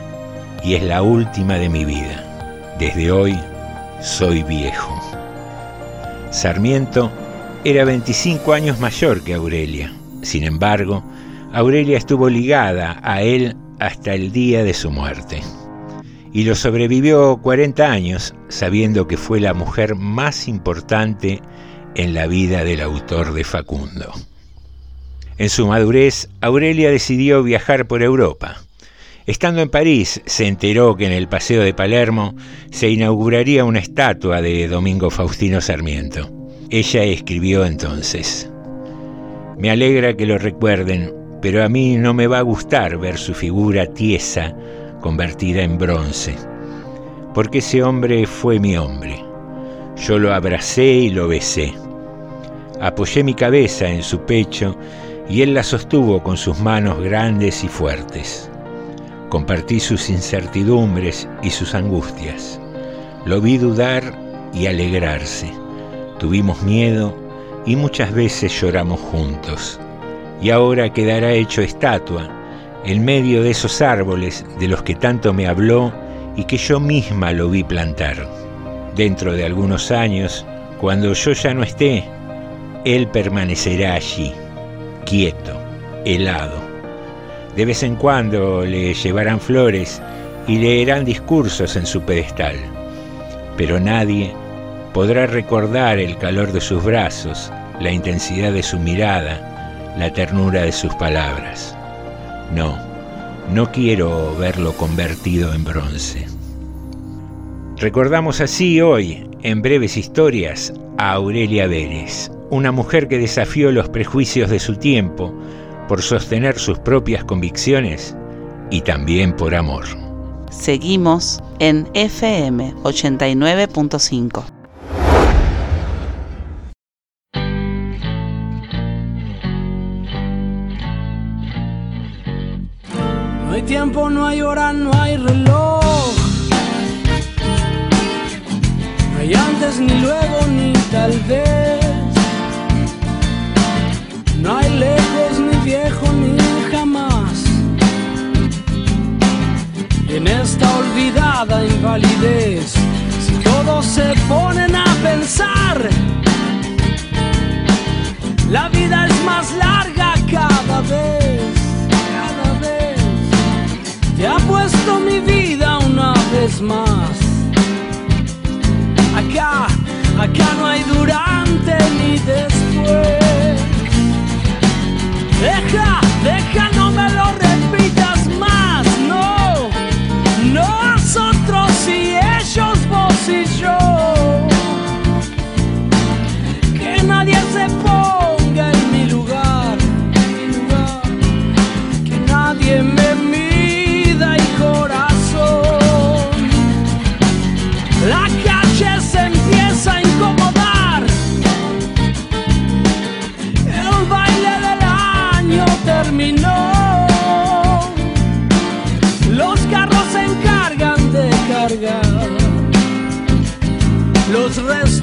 y es la última de mi vida. Desde hoy soy viejo. Sarmiento era 25 años mayor que Aurelia. Sin embargo, Aurelia estuvo ligada a él hasta el día de su muerte. Y lo sobrevivió 40 años sabiendo que fue la mujer más importante en la vida del autor de Facundo. En su madurez, Aurelia decidió viajar por Europa. Estando en París, se enteró que en el Paseo de Palermo se inauguraría una estatua de Domingo Faustino Sarmiento. Ella escribió entonces, Me alegra que lo recuerden, pero a mí no me va a gustar ver su figura tiesa convertida en bronce, porque ese hombre fue mi hombre. Yo lo abracé y lo besé. Apoyé mi cabeza en su pecho y él la sostuvo con sus manos grandes y fuertes. Compartí sus incertidumbres y sus angustias. Lo vi dudar y alegrarse. Tuvimos miedo y muchas veces lloramos juntos. Y ahora quedará hecho estatua en medio de esos árboles de los que tanto me habló y que yo misma lo vi plantar. Dentro de algunos años, cuando yo ya no esté, él permanecerá allí, quieto, helado de vez en cuando le llevarán flores y leerán discursos en su pedestal, pero nadie podrá recordar el calor de sus brazos, la intensidad de su mirada, la ternura de sus palabras. No, no quiero verlo convertido en bronce. Recordamos así hoy, en breves historias, a Aurelia Vélez, una mujer que desafió los prejuicios de su tiempo, por sostener sus propias convicciones y también por amor. Seguimos en FM 89.5. tiempo, no hay hora, no hay reloj. No hay antes ni luego ni tal vez. No hay lejos ni viejo ni jamás. En esta olvidada invalidez, si todos se ponen a pensar, la vida es más larga cada vez. Te puesto mi vida una vez más. Acá, acá no hay durante ni después. Deja, deja, no me lo los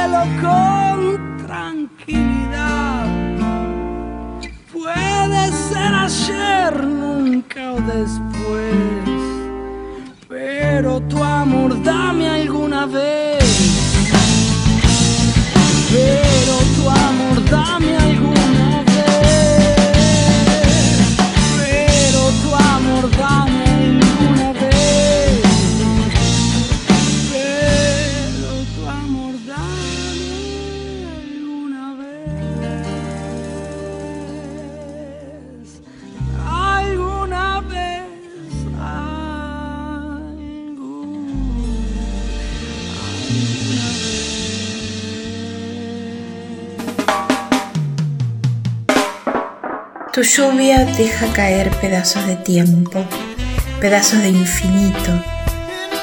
Tómatelo con tranquilidad. Puede ser ayer, nunca o después. Pero tu amor dame alguna vez. Tu lluvia deja caer pedazos de tiempo, pedazos de infinito,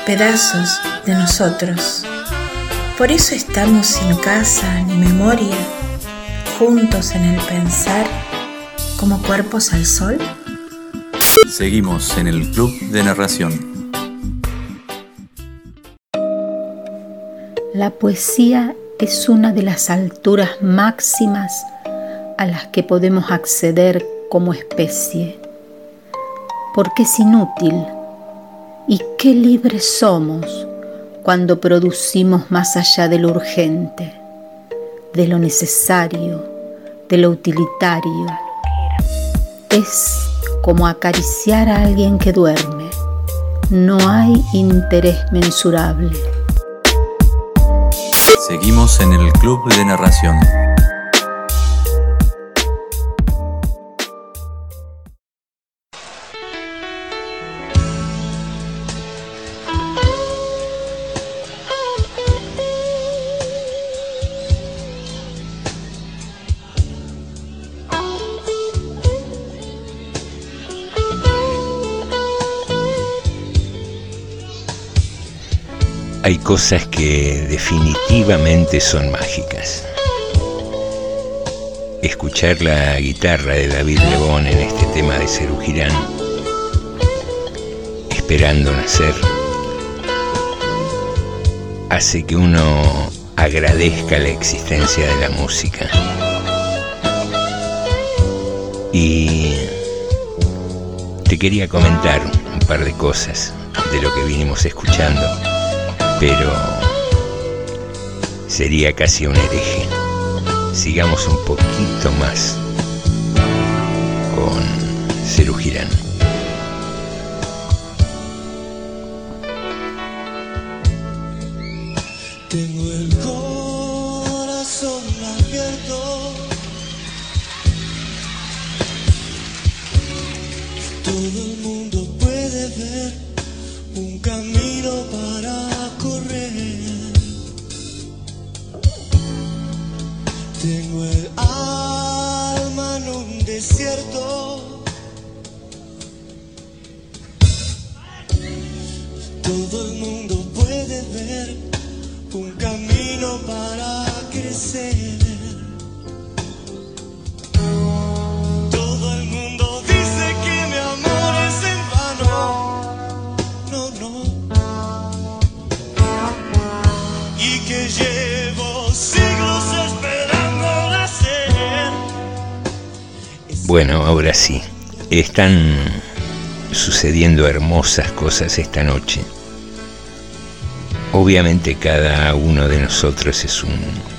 pedazos de nosotros. Por eso estamos sin casa ni memoria, juntos en el pensar, como cuerpos al sol. Seguimos en el Club de Narración. La poesía es una de las alturas máximas a las que podemos acceder como especie, porque es inútil y qué libres somos cuando producimos más allá de lo urgente, de lo necesario, de lo utilitario. Es como acariciar a alguien que duerme, no hay interés mensurable. Seguimos en el Club de Narración. Cosas que definitivamente son mágicas. Escuchar la guitarra de David Lebón en este tema de Cerú esperando nacer, hace que uno agradezca la existencia de la música. Y te quería comentar un par de cosas de lo que vinimos escuchando pero sería casi un hereje. Sigamos un poquito más con Girán. Tengo el corazón abierto. Todo el mundo puede ver un camino para Bueno, ahora sí, están sucediendo hermosas cosas esta noche. Obviamente cada uno de nosotros es un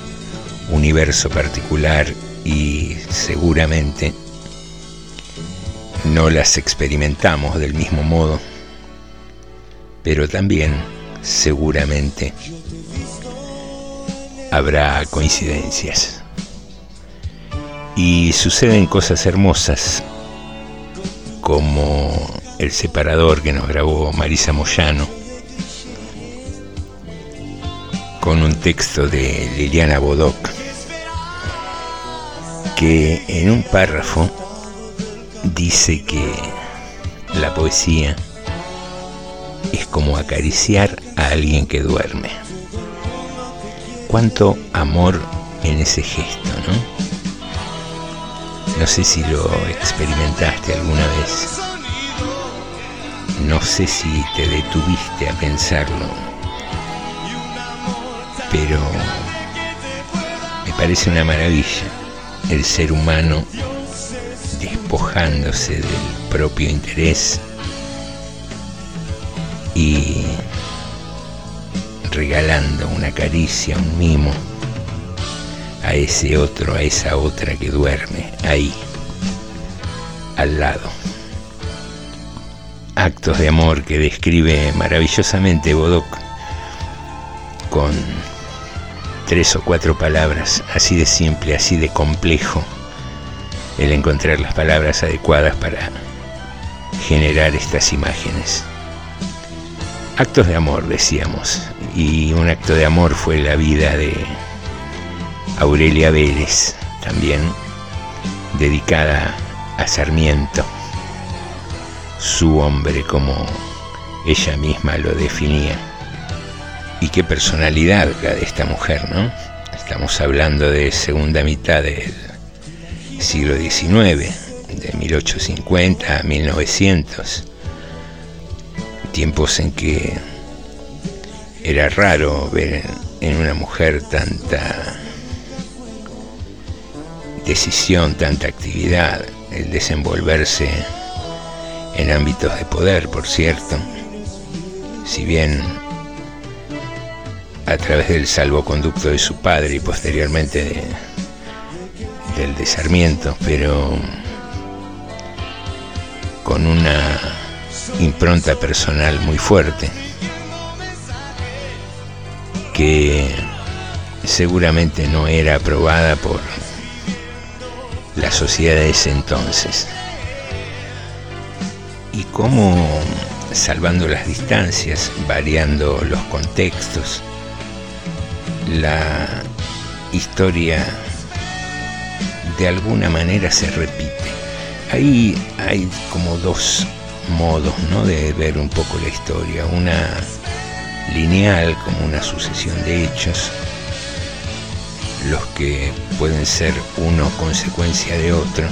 universo particular y seguramente no las experimentamos del mismo modo, pero también seguramente habrá coincidencias. Y suceden cosas hermosas como el separador que nos grabó Marisa Moyano con un texto de Liliana Bodoc que en un párrafo dice que la poesía es como acariciar a alguien que duerme. Cuánto amor en ese gesto, ¿no? No sé si lo experimentaste alguna vez. no sé si te detuviste a pensarlo, pero me parece una maravilla el ser humano despojándose del propio interés y regalando una caricia, un mimo a ese otro, a esa otra que duerme ahí, al lado. Actos de amor que describe maravillosamente Bodoc con tres o cuatro palabras, así de simple, así de complejo, el encontrar las palabras adecuadas para generar estas imágenes. Actos de amor, decíamos, y un acto de amor fue la vida de Aurelia Vélez, también dedicada a Sarmiento, su hombre como ella misma lo definía. Y qué personalidad la de esta mujer, ¿no? Estamos hablando de segunda mitad del siglo XIX, de 1850 a 1900, tiempos en que era raro ver en una mujer tanta decisión, tanta actividad, el desenvolverse en ámbitos de poder, por cierto, si bien a través del salvoconducto de su padre y posteriormente del desarmiento, pero con una impronta personal muy fuerte que seguramente no era aprobada por la sociedad de ese entonces. Y cómo, salvando las distancias, variando los contextos, la historia de alguna manera se repite. Ahí hay como dos modos ¿no? de ver un poco la historia. Una lineal, como una sucesión de hechos, los que pueden ser uno consecuencia de otro.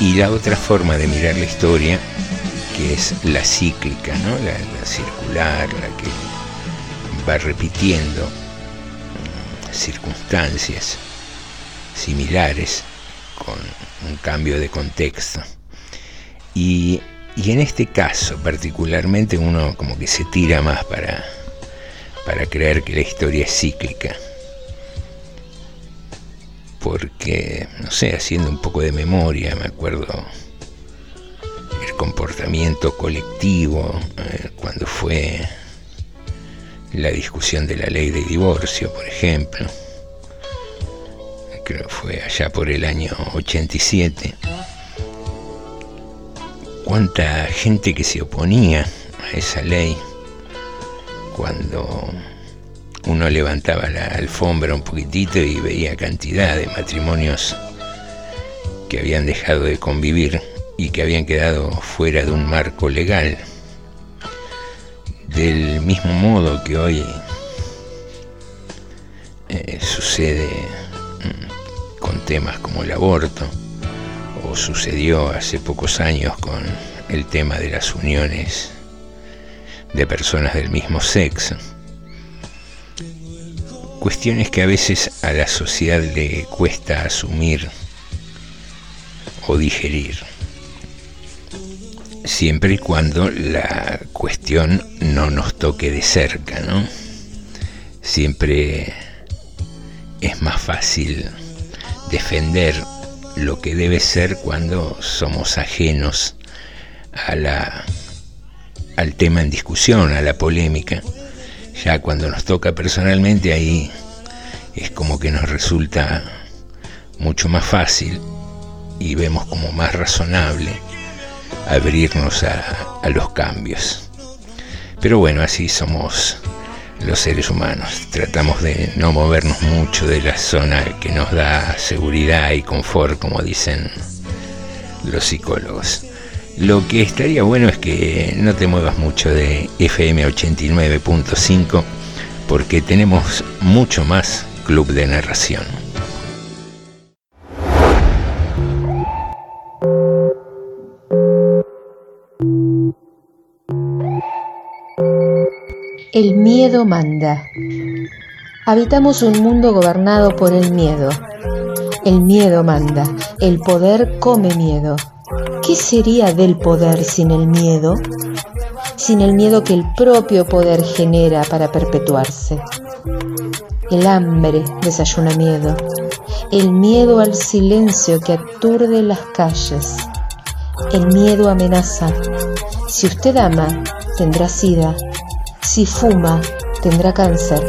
Y la otra forma de mirar la historia, que es la cíclica, ¿no? la, la circular, la que repitiendo circunstancias similares con un cambio de contexto. Y, y, en este caso particularmente uno como que se tira más para, para creer que la historia es cíclica. Porque, no sé, haciendo un poco de memoria, me acuerdo el comportamiento colectivo eh, cuando fue la discusión de la ley de divorcio, por ejemplo. Creo que fue allá por el año 87. Cuánta gente que se oponía a esa ley cuando uno levantaba la alfombra un poquitito y veía cantidad de matrimonios que habían dejado de convivir y que habían quedado fuera de un marco legal. Del mismo modo que hoy eh, sucede mm, con temas como el aborto, o sucedió hace pocos años con el tema de las uniones de personas del mismo sexo. Cuestiones que a veces a la sociedad le cuesta asumir o digerir siempre y cuando la cuestión no nos toque de cerca, ¿no? Siempre es más fácil defender lo que debe ser cuando somos ajenos a la, al tema en discusión, a la polémica. Ya cuando nos toca personalmente ahí es como que nos resulta mucho más fácil y vemos como más razonable abrirnos a, los cambios. Pero bueno, así somos los seres humanos. Tratamos de no movernos mucho de la zona que nos da seguridad y confort, como dicen los psicólogos. Lo que estaría bueno es que no te muevas mucho de FM 89.5 porque tenemos mucho más club de narración. El miedo manda. Habitamos un mundo gobernado por el miedo. El miedo manda. El poder come miedo. ¿Qué sería del poder sin el miedo? Sin el miedo que el propio poder genera para perpetuarse. El hambre desayuna miedo. El miedo al silencio que aturde las calles. El miedo amenaza. Si usted ama, tendrá sida. Si fuma, tendrá cáncer.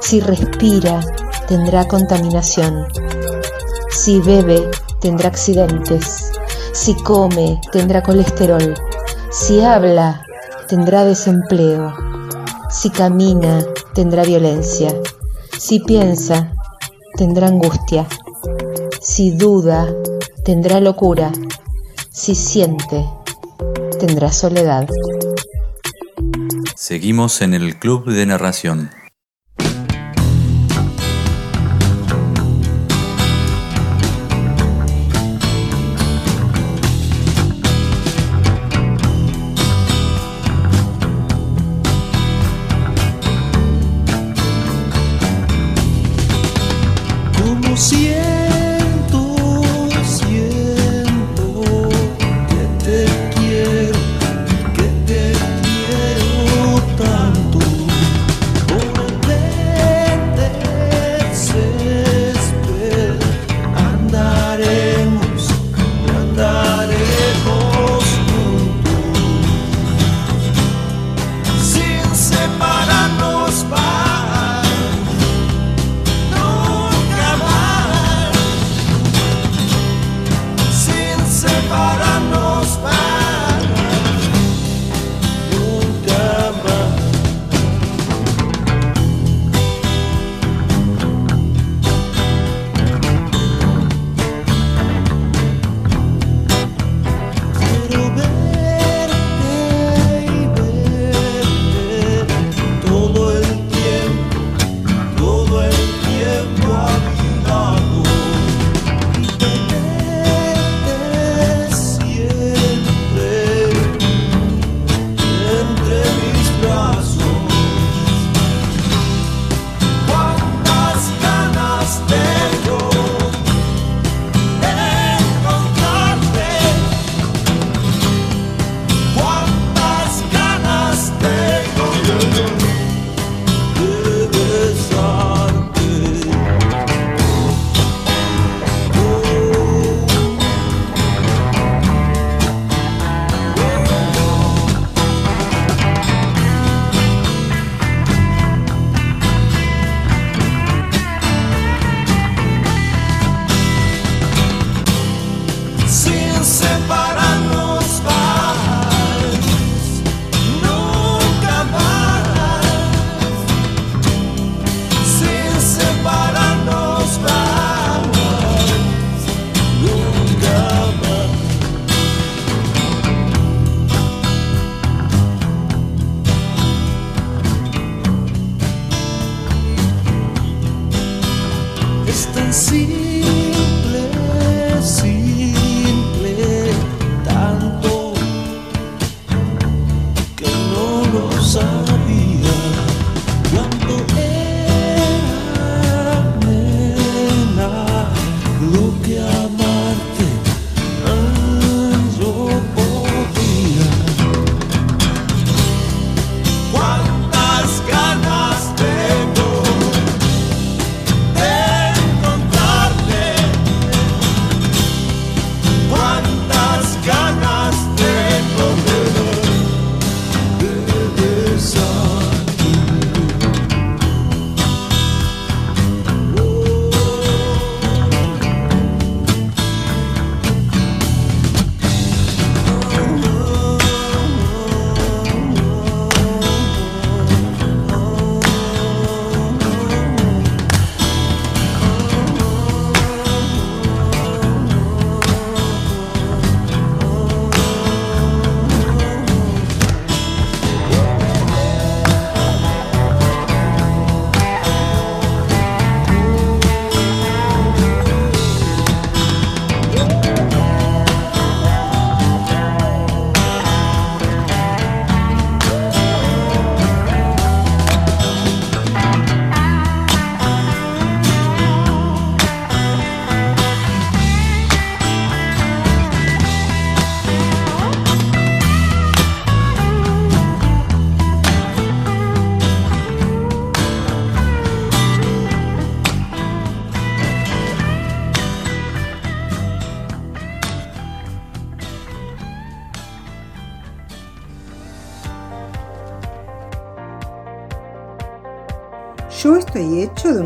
Si respira, tendrá contaminación. Si bebe, tendrá accidentes. Si come, tendrá colesterol. Si habla, tendrá desempleo. Si camina, tendrá violencia. Si piensa, tendrá angustia. Si duda, tendrá locura. Si siente, tendrá soledad. Seguimos en el Club de Narración.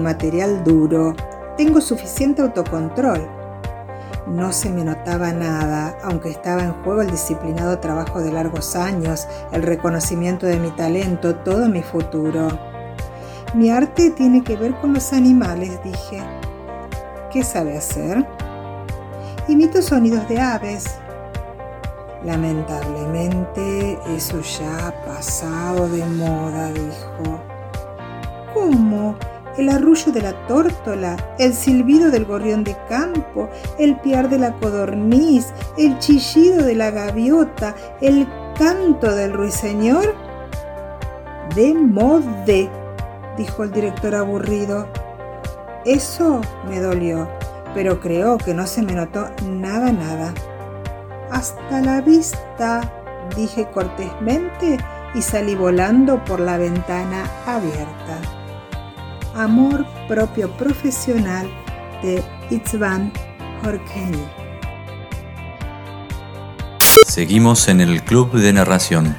Material duro. Tengo suficiente autocontrol. No se me notaba nada, aunque estaba en juego el disciplinado trabajo de largos años, el reconocimiento de mi talento, todo mi futuro. Mi arte tiene que ver con los animales, dije. ¿Qué sabe hacer? Imito sonidos de aves. Lamentablemente eso ya ha pasado de moda, dijo. El arrullo de la tórtola, el silbido del gorrión de campo, el piar de la codorniz, el chillido de la gaviota, el canto del ruiseñor? De mode, dijo el director aburrido. Eso me dolió, pero creo que no se me notó nada, nada. Hasta la vista, dije cortésmente y salí volando por la ventana abierta. Amor propio profesional de Itzvan Horkeni. Seguimos en el Club de Narración.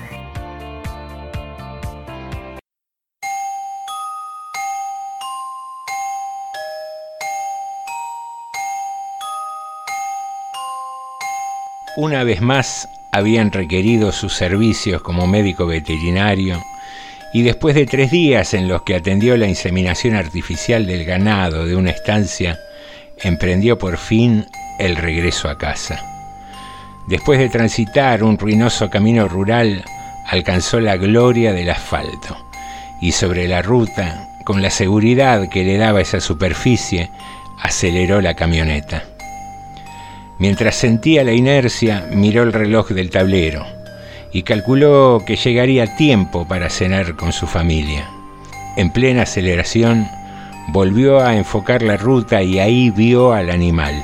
Una vez más habían requerido sus servicios como médico veterinario y después de tres días en los que atendió la inseminación artificial del ganado de una estancia, emprendió por fin el regreso a casa. Después de transitar un ruinoso camino rural, alcanzó la gloria del asfalto y sobre la ruta, con la seguridad que le daba esa superficie, aceleró la camioneta. Mientras sentía la inercia, miró el reloj del tablero y calculó que llegaría tiempo para cenar con su familia. En plena aceleración, volvió a enfocar la ruta y ahí vio al animal.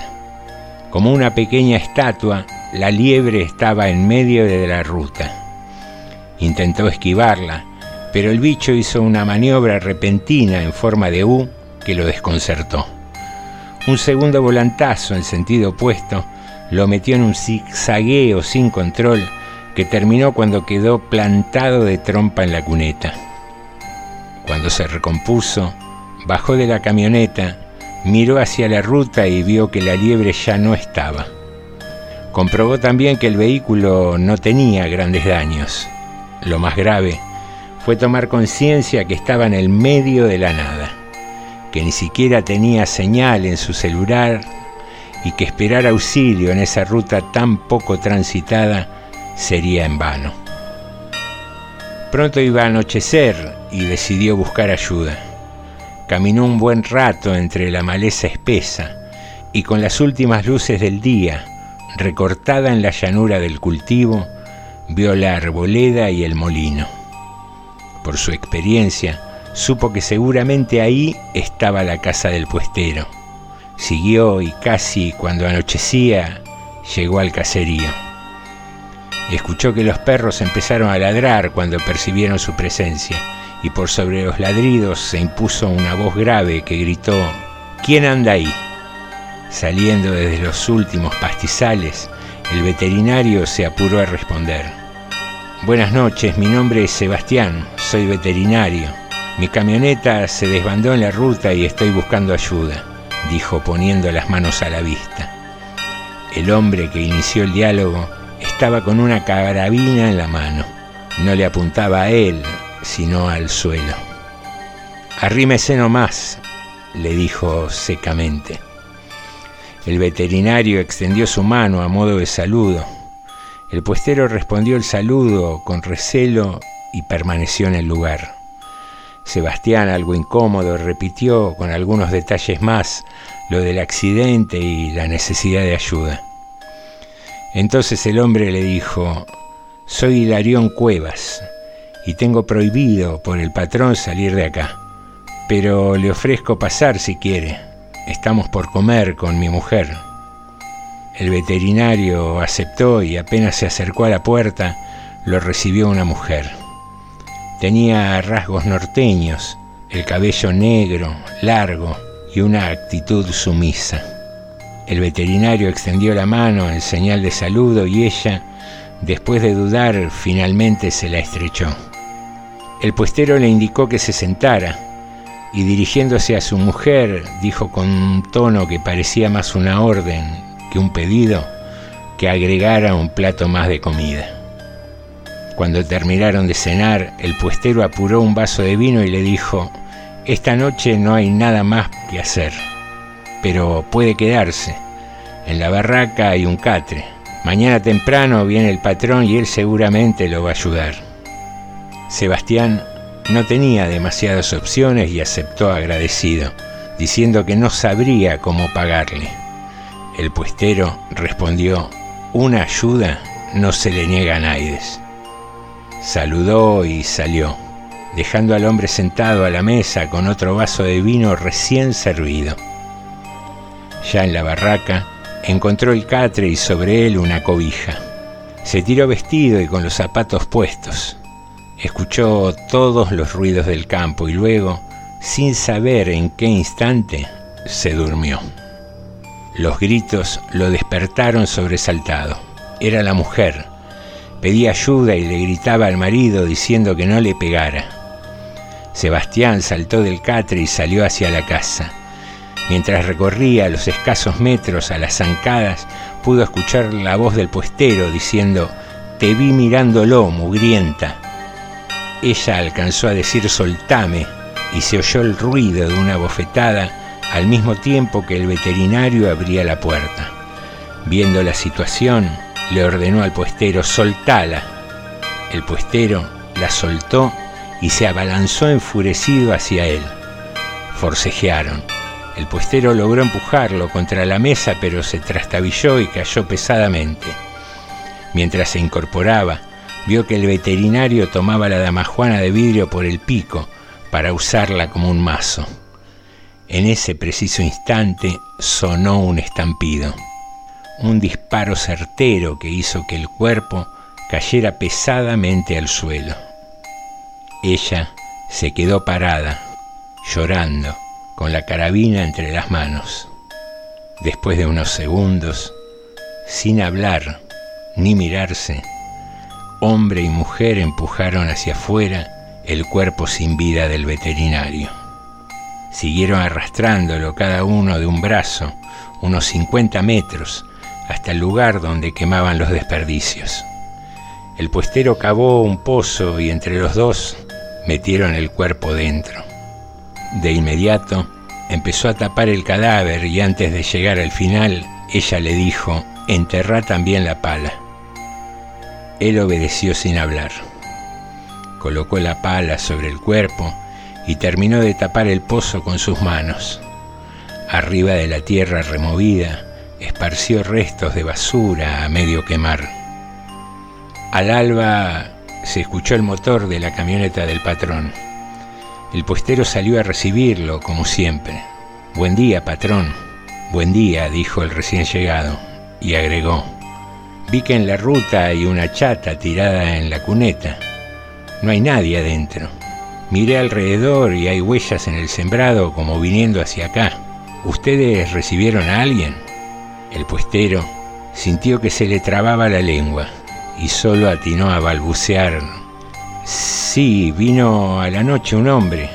Como una pequeña estatua, la liebre estaba en medio de la ruta. Intentó esquivarla, pero el bicho hizo una maniobra repentina en forma de U que lo desconcertó. Un segundo volantazo en sentido opuesto lo metió en un zigzagueo sin control que terminó cuando quedó plantado de trompa en la cuneta. Cuando se recompuso, bajó de la camioneta, miró hacia la ruta y vio que la liebre ya no estaba. Comprobó también que el vehículo no tenía grandes daños. Lo más grave fue tomar conciencia que estaba en el medio de la nada, que ni siquiera tenía señal en su celular y que esperar auxilio en esa ruta tan poco transitada sería en vano. Pronto iba a anochecer y decidió buscar ayuda. Caminó un buen rato entre la maleza espesa y con las últimas luces del día, recortada en la llanura del cultivo, vio la arboleda y el molino. Por su experiencia, supo que seguramente ahí estaba la casa del puestero. Siguió y casi cuando anochecía llegó al caserío escuchó que los perros empezaron a ladrar cuando percibieron su presencia, y por sobre los ladridos se impuso una voz grave que gritó, ¿Quién anda ahí? Saliendo desde los últimos pastizales, el veterinario se apuró a responder. Buenas noches, mi nombre es Sebastián, soy veterinario. Mi camioneta se desbandó en la ruta y estoy buscando ayuda, dijo poniendo las manos a la vista. El hombre que inició el diálogo estaba con una carabina en la mano. No le apuntaba a él, sino al suelo. Arrímese nomás, le dijo secamente. El veterinario extendió su mano a modo de saludo. El puestero respondió el saludo con recelo y permaneció en el lugar. Sebastián, algo incómodo, repitió con algunos detalles más lo del accidente y la necesidad de ayuda. Entonces el hombre le dijo, soy Hilarión Cuevas y tengo prohibido por el patrón salir de acá, pero le ofrezco pasar si quiere. Estamos por comer con mi mujer. El veterinario aceptó y apenas se acercó a la puerta, lo recibió una mujer. Tenía rasgos norteños, el cabello negro, largo y una actitud sumisa. El veterinario extendió la mano en señal de saludo y ella, después de dudar, finalmente se la estrechó. El puestero le indicó que se sentara, y dirigiéndose a su mujer dijo con un tono que parecía más una orden que un pedido que agregara un plato más de comida. Cuando terminaron de cenar, el puestero apuró un vaso de vino y le dijo, esta noche no hay nada más que hacer, pero puede quedarse. En la barraca hay un catre. Mañana temprano viene el patrón y él seguramente lo va a ayudar. Sebastián no tenía demasiadas opciones y aceptó agradecido, diciendo que no sabría cómo pagarle. El puestero respondió, una ayuda no se le niega a Naides. Saludó y salió, dejando al hombre sentado a la mesa con otro vaso de vino recién servido. Ya en la barraca encontró el catre y sobre él una cobija. Se tiró vestido y con los zapatos puestos. Escuchó todos los ruidos del campo y luego, sin saber en qué instante, se durmió. Los gritos lo despertaron sobresaltado. Era la mujer. Pedía ayuda y le gritaba al marido diciendo que no le pegara. Sebastián saltó del catre y salió hacia la casa. Mientras recorría los escasos metros a las zancadas, pudo escuchar la voz del puestero diciendo, Te vi mirándolo, mugrienta. Ella alcanzó a decir soltame y se oyó el ruido de una bofetada al mismo tiempo que el veterinario abría la puerta. Viendo la situación, le ordenó al puestero soltala. El puestero la soltó y se abalanzó enfurecido hacia él. Forcejearon. El puestero logró empujarlo contra la mesa, pero se trastabilló y cayó pesadamente. Mientras se incorporaba, vio que el veterinario tomaba la damajuana de vidrio por el pico para usarla como un mazo. En ese preciso instante sonó un estampido, un disparo certero que hizo que el cuerpo cayera pesadamente al suelo. Ella se quedó parada, llorando, con la carabina entre las manos. Después de unos segundos, sin hablar ni mirarse, hombre y mujer empujaron hacia afuera el cuerpo sin vida del veterinario. Siguieron arrastrándolo cada uno de un brazo, unos 50 metros, hasta el lugar donde quemaban los desperdicios. El puestero cavó un pozo y entre los dos metieron el cuerpo dentro. De inmediato empezó a tapar el cadáver y antes de llegar al final, ella le dijo, enterrá también la pala. Él obedeció sin hablar. Colocó la pala sobre el cuerpo y terminó de tapar el pozo con sus manos. Arriba de la tierra removida, esparció restos de basura a medio quemar. Al alba se escuchó el motor de la camioneta del patrón. El puestero salió a recibirlo, como siempre. Buen día, patrón. Buen día, dijo el recién llegado, y agregó. Vi que en la ruta hay una chata tirada en la cuneta. No hay nadie adentro. Miré alrededor y hay huellas en el sembrado como viniendo hacia acá. ¿Ustedes recibieron a alguien? El puestero sintió que se le trababa la lengua y solo atinó a balbucear. Sí, vino a la noche un hombre.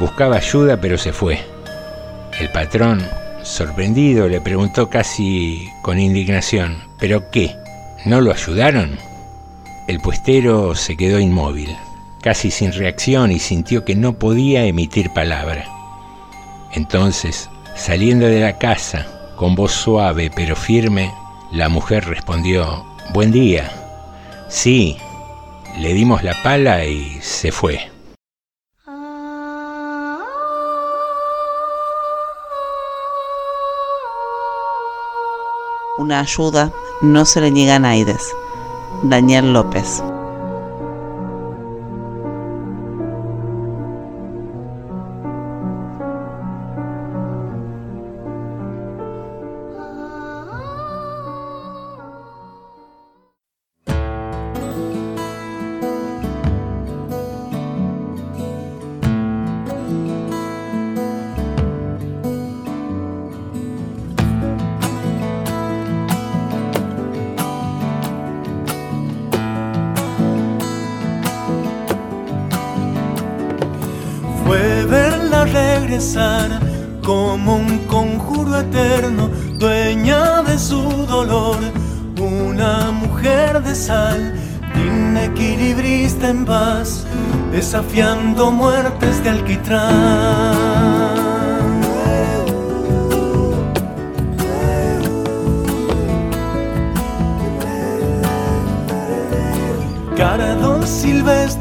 Buscaba ayuda pero se fue. El patrón, sorprendido, le preguntó casi con indignación, ¿pero qué? ¿No lo ayudaron? El puestero se quedó inmóvil, casi sin reacción y sintió que no podía emitir palabra. Entonces, saliendo de la casa, con voz suave pero firme, la mujer respondió, Buen día. Sí, le dimos la pala y se fue. Una ayuda no se le niega a Naides. Daniel López.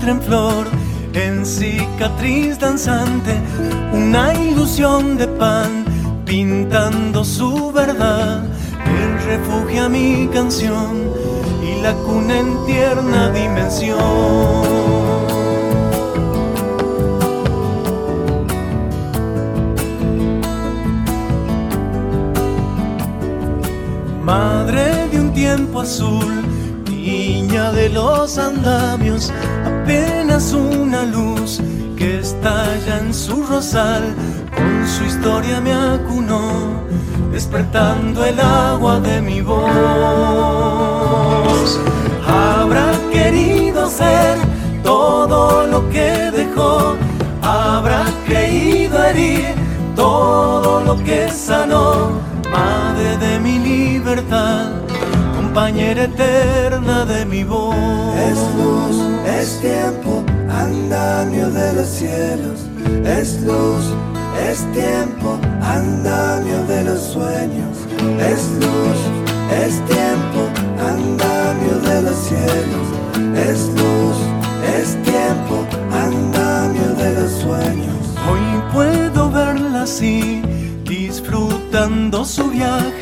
En flor, en cicatriz danzante, una ilusión de pan, pintando su verdad, el refugio a mi canción y la cuna en tierna dimensión. Madre de un tiempo azul, niña de los andamios, apenas una luz que estalla en su rosal, con su historia me acunó, despertando el agua de mi voz. Habrá querido ser todo lo que dejó, habrá creído herir todo lo que sanó, madre de mi libertad compañera eterna de mi voz. Es luz, es tiempo, andamio de los cielos. Es luz, es tiempo, andamio de los sueños. Es luz, es tiempo, andamio de los cielos. Es luz, es tiempo, andamio de los sueños. Hoy puedo verla así, disfrutando su viaje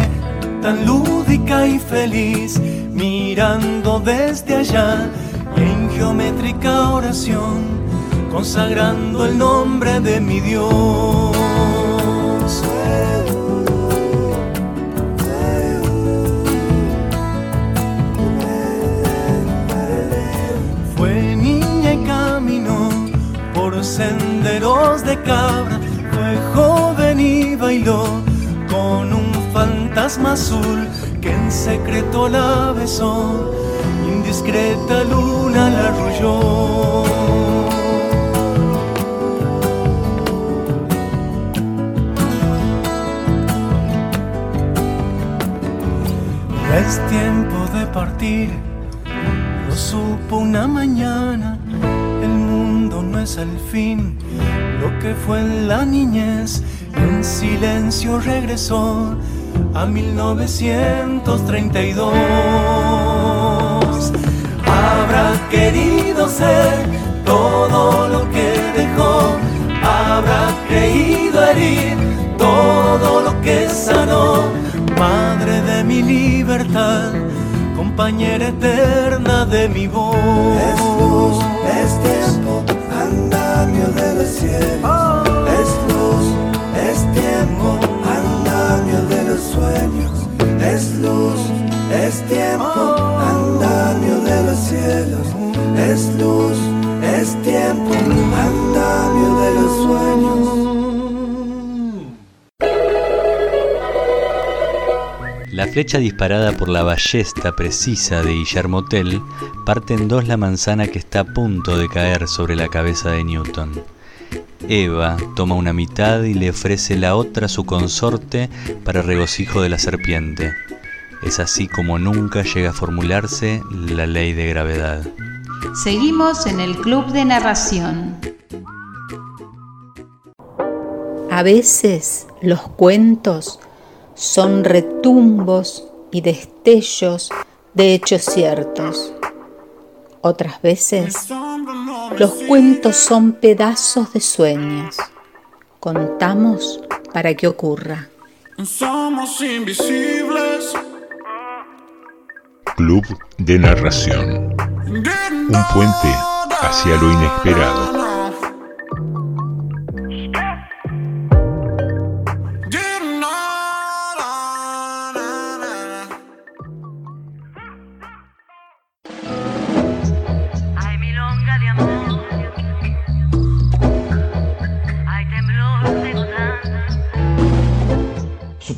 tan lúdica y feliz, mirando desde allá y en geométrica oración, consagrando el nombre de mi Dios. Fue niña y caminó por senderos de cabra, fue joven y bailó fantasma azul que en secreto la besó, indiscreta luna la arrulló. Es tiempo de partir, lo supo una mañana, el mundo no es al fin. Lo que fue en la niñez, en silencio regresó a 1932. Habrá querido ser todo lo que dejó, habrá creído herir todo lo que sanó, madre de mi libertad, compañera eterna de mi voz. Es luz, es tiempo, andamio de los cielos. Es luz, es Es luz, es tiempo, andamio de los cielos. Es luz, es tiempo, andamio de los sueños. La flecha disparada por la ballesta precisa de Guillermo Tell parte en dos la manzana que está a punto de caer sobre la cabeza de Newton. Eva toma una mitad y le ofrece la otra a su consorte para regocijo de la serpiente. Es así como nunca llega a formularse la ley de gravedad. Seguimos en el Club de Narración. A veces los cuentos son retumbos y destellos de hechos ciertos. Otras veces los cuentos son pedazos de sueños. Contamos para que ocurra. Somos invisibles. Club de Narración. Un puente hacia lo inesperado.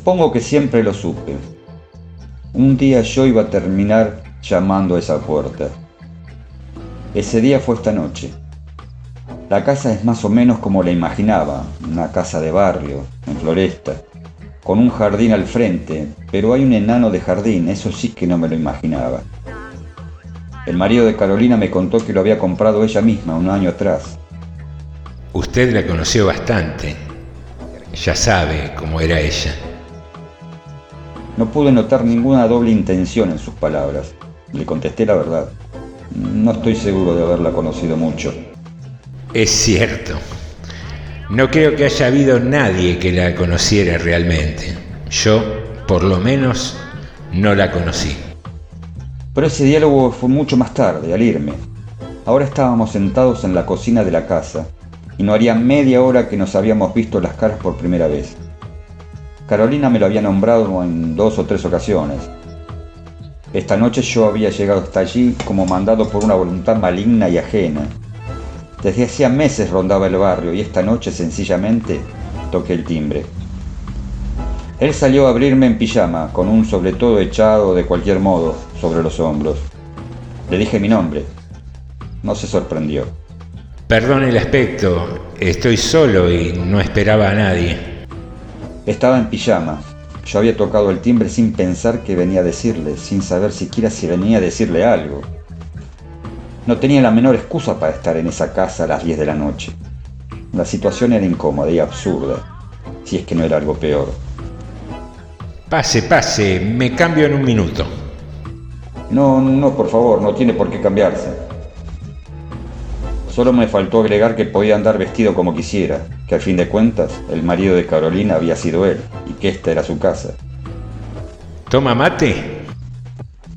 Supongo que siempre lo supe. Un día yo iba a terminar llamando a esa puerta. Ese día fue esta noche. La casa es más o menos como la imaginaba, una casa de barrio, en floresta, con un jardín al frente, pero hay un enano de jardín, eso sí que no me lo imaginaba. El marido de Carolina me contó que lo había comprado ella misma un año atrás. Usted la conoció bastante. Ya sabe cómo era ella. No pude notar ninguna doble intención en sus palabras. Le contesté la verdad. No estoy seguro de haberla conocido mucho. Es cierto. No creo que haya habido nadie que la conociera realmente. Yo, por lo menos, no la conocí. Pero ese diálogo fue mucho más tarde, al irme. Ahora estábamos sentados en la cocina de la casa y no haría media hora que nos habíamos visto las caras por primera vez. Carolina me lo había nombrado en dos o tres ocasiones. Esta noche yo había llegado hasta allí como mandado por una voluntad maligna y ajena. Desde hacía meses rondaba el barrio y esta noche sencillamente toqué el timbre. Él salió a abrirme en pijama, con un sobre todo echado de cualquier modo sobre los hombros. Le dije mi nombre. No se sorprendió. Perdón el aspecto, estoy solo y no esperaba a nadie. Estaba en pijama. Yo había tocado el timbre sin pensar que venía a decirle, sin saber siquiera si venía a decirle algo. No tenía la menor excusa para estar en esa casa a las 10 de la noche. La situación era incómoda y absurda, si es que no era algo peor. Pase, pase, me cambio en un minuto. No, no, por favor, no tiene por qué cambiarse. Solo me faltó agregar que podía andar vestido como quisiera, que al fin de cuentas el marido de Carolina había sido él y que esta era su casa. ¿Toma mate?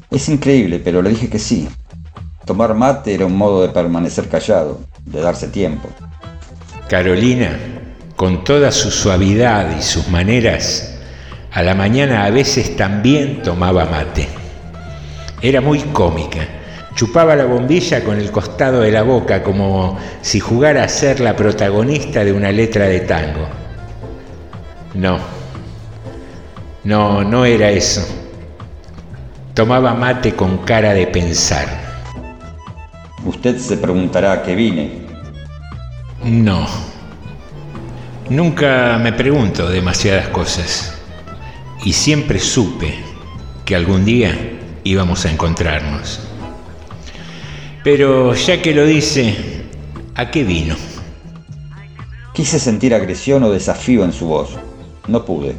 Es increíble, pero le dije que sí. Tomar mate era un modo de permanecer callado, de darse tiempo. Carolina, con toda su suavidad y sus maneras, a la mañana a veces también tomaba mate. Era muy cómica. Chupaba la bombilla con el costado de la boca como si jugara a ser la protagonista de una letra de tango. No, no, no era eso. Tomaba mate con cara de pensar. Usted se preguntará a qué vine. No. Nunca me pregunto demasiadas cosas. Y siempre supe que algún día íbamos a encontrarnos. Pero ya que lo dice, ¿a qué vino? Quise sentir agresión o desafío en su voz. No pude.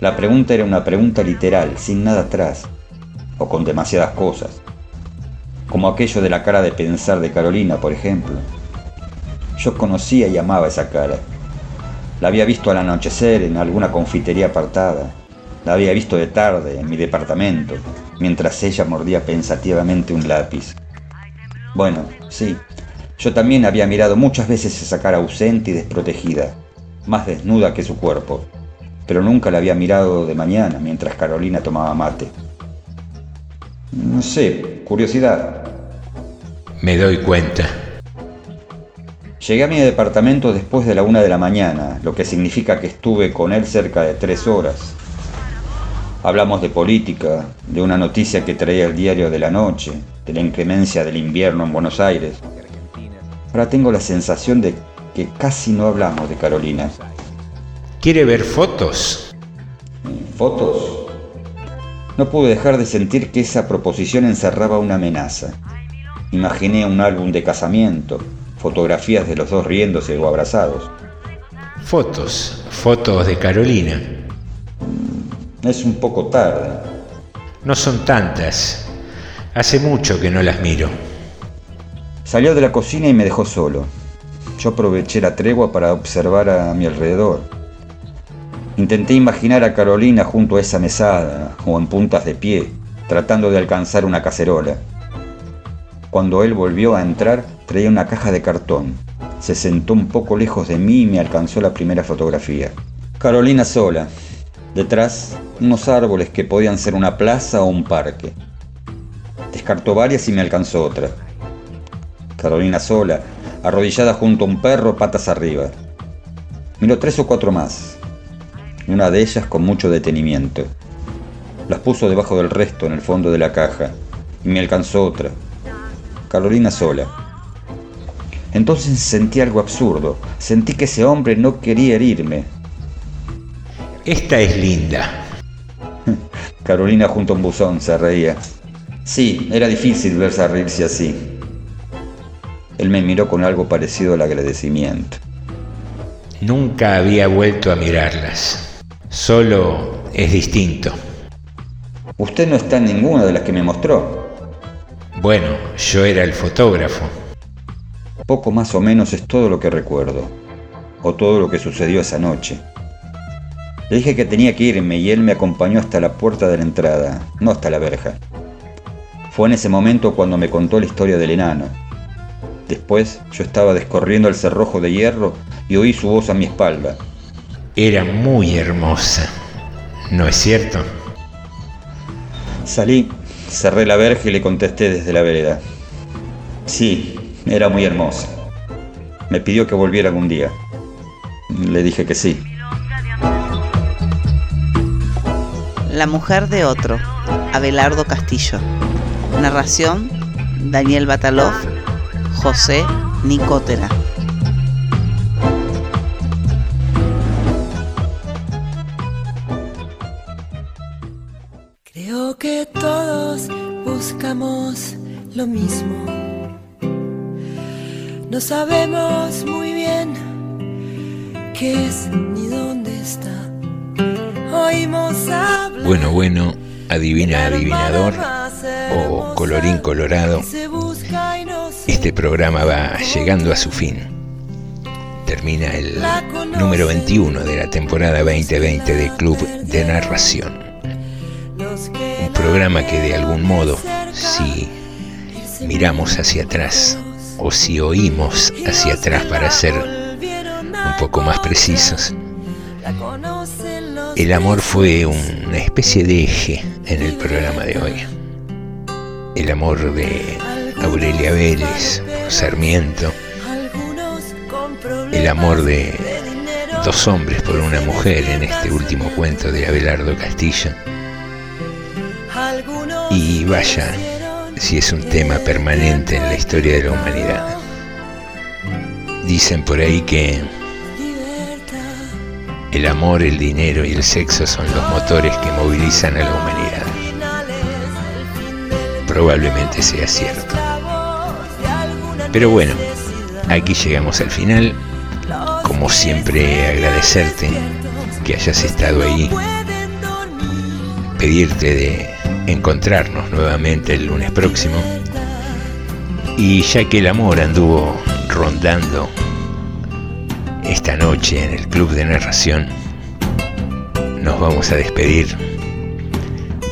La pregunta era una pregunta literal, sin nada atrás, o con demasiadas cosas. Como aquello de la cara de pensar de Carolina, por ejemplo. Yo conocía y amaba esa cara. La había visto al anochecer en alguna confitería apartada. La había visto de tarde en mi departamento, mientras ella mordía pensativamente un lápiz. Bueno, sí, yo también había mirado muchas veces esa cara ausente y desprotegida, más desnuda que su cuerpo, pero nunca la había mirado de mañana mientras Carolina tomaba mate. No sé, curiosidad. Me doy cuenta. Llegué a mi departamento después de la una de la mañana, lo que significa que estuve con él cerca de tres horas. Hablamos de política, de una noticia que traía el diario de la noche, de la inclemencia del invierno en Buenos Aires. Ahora tengo la sensación de que casi no hablamos de Carolina. ¿Quiere ver fotos? ¿Fotos? No pude dejar de sentir que esa proposición encerraba una amenaza. Imaginé un álbum de casamiento, fotografías de los dos riéndose o abrazados. Fotos, fotos de Carolina. Es un poco tarde. No son tantas. Hace mucho que no las miro. Salió de la cocina y me dejó solo. Yo aproveché la tregua para observar a mi alrededor. Intenté imaginar a Carolina junto a esa mesada o en puntas de pie, tratando de alcanzar una cacerola. Cuando él volvió a entrar, traía una caja de cartón. Se sentó un poco lejos de mí y me alcanzó la primera fotografía. Carolina sola. Detrás, unos árboles que podían ser una plaza o un parque. Descartó varias y me alcanzó otra. Carolina sola, arrodillada junto a un perro, patas arriba. Miró tres o cuatro más. Una de ellas con mucho detenimiento. Las puso debajo del resto en el fondo de la caja y me alcanzó otra. Carolina sola. Entonces sentí algo absurdo. Sentí que ese hombre no quería herirme. Esta es linda. Carolina junto a un buzón se reía. Sí, era difícil verse a reírse así. Él me miró con algo parecido al agradecimiento. Nunca había vuelto a mirarlas. Solo es distinto. Usted no está en ninguna de las que me mostró. Bueno, yo era el fotógrafo. Poco más o menos es todo lo que recuerdo, o todo lo que sucedió esa noche. Le dije que tenía que irme y él me acompañó hasta la puerta de la entrada, no hasta la verja. Fue en ese momento cuando me contó la historia del enano. Después yo estaba descorriendo el cerrojo de hierro y oí su voz a mi espalda. Era muy hermosa, ¿no es cierto? Salí, cerré la verja y le contesté desde la vereda. Sí, era muy hermosa. Me pidió que volviera algún día. Le dije que sí. La mujer de otro, Abelardo Castillo. Narración, Daniel Batalov, José Nicotera. Creo que todos buscamos lo mismo. No sabemos muy bien qué es ni dónde. Bueno, bueno, adivina, adivinador o colorín colorado. Este programa va llegando a su fin. Termina el número 21 de la temporada 2020 de Club de Narración. Un programa que de algún modo, si miramos hacia atrás o si oímos hacia atrás para ser un poco más precisos, el amor fue una especie de eje en el programa de hoy. El amor de Aurelia Vélez por Sarmiento, el amor de dos hombres por una mujer en este último cuento de Abelardo Castillo. Y vaya, si es un tema permanente en la historia de la humanidad. Dicen por ahí que el amor, el dinero y el sexo son los motores que movilizan a la humanidad. Probablemente sea cierto. Pero bueno, aquí llegamos al final. Como siempre, agradecerte que hayas estado ahí. Pedirte de encontrarnos nuevamente el lunes próximo. Y ya que el amor anduvo rondando esta noche en el Club de Narración, nos vamos a despedir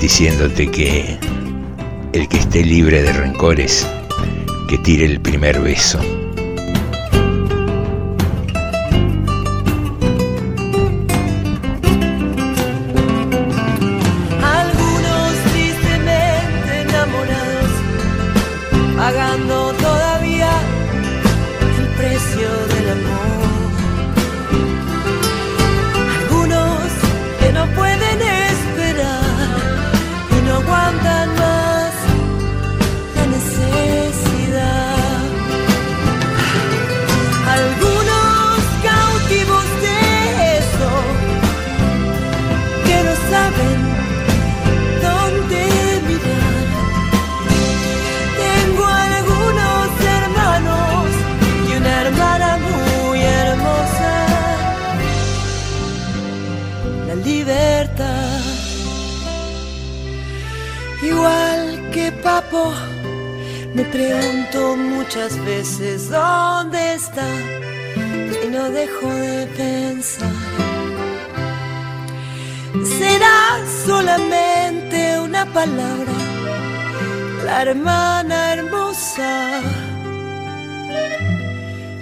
diciéndote que el que esté libre de rencores, que tire el primer beso. De pensar. Será solamente una palabra, la hermana hermosa,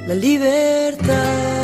la libertad.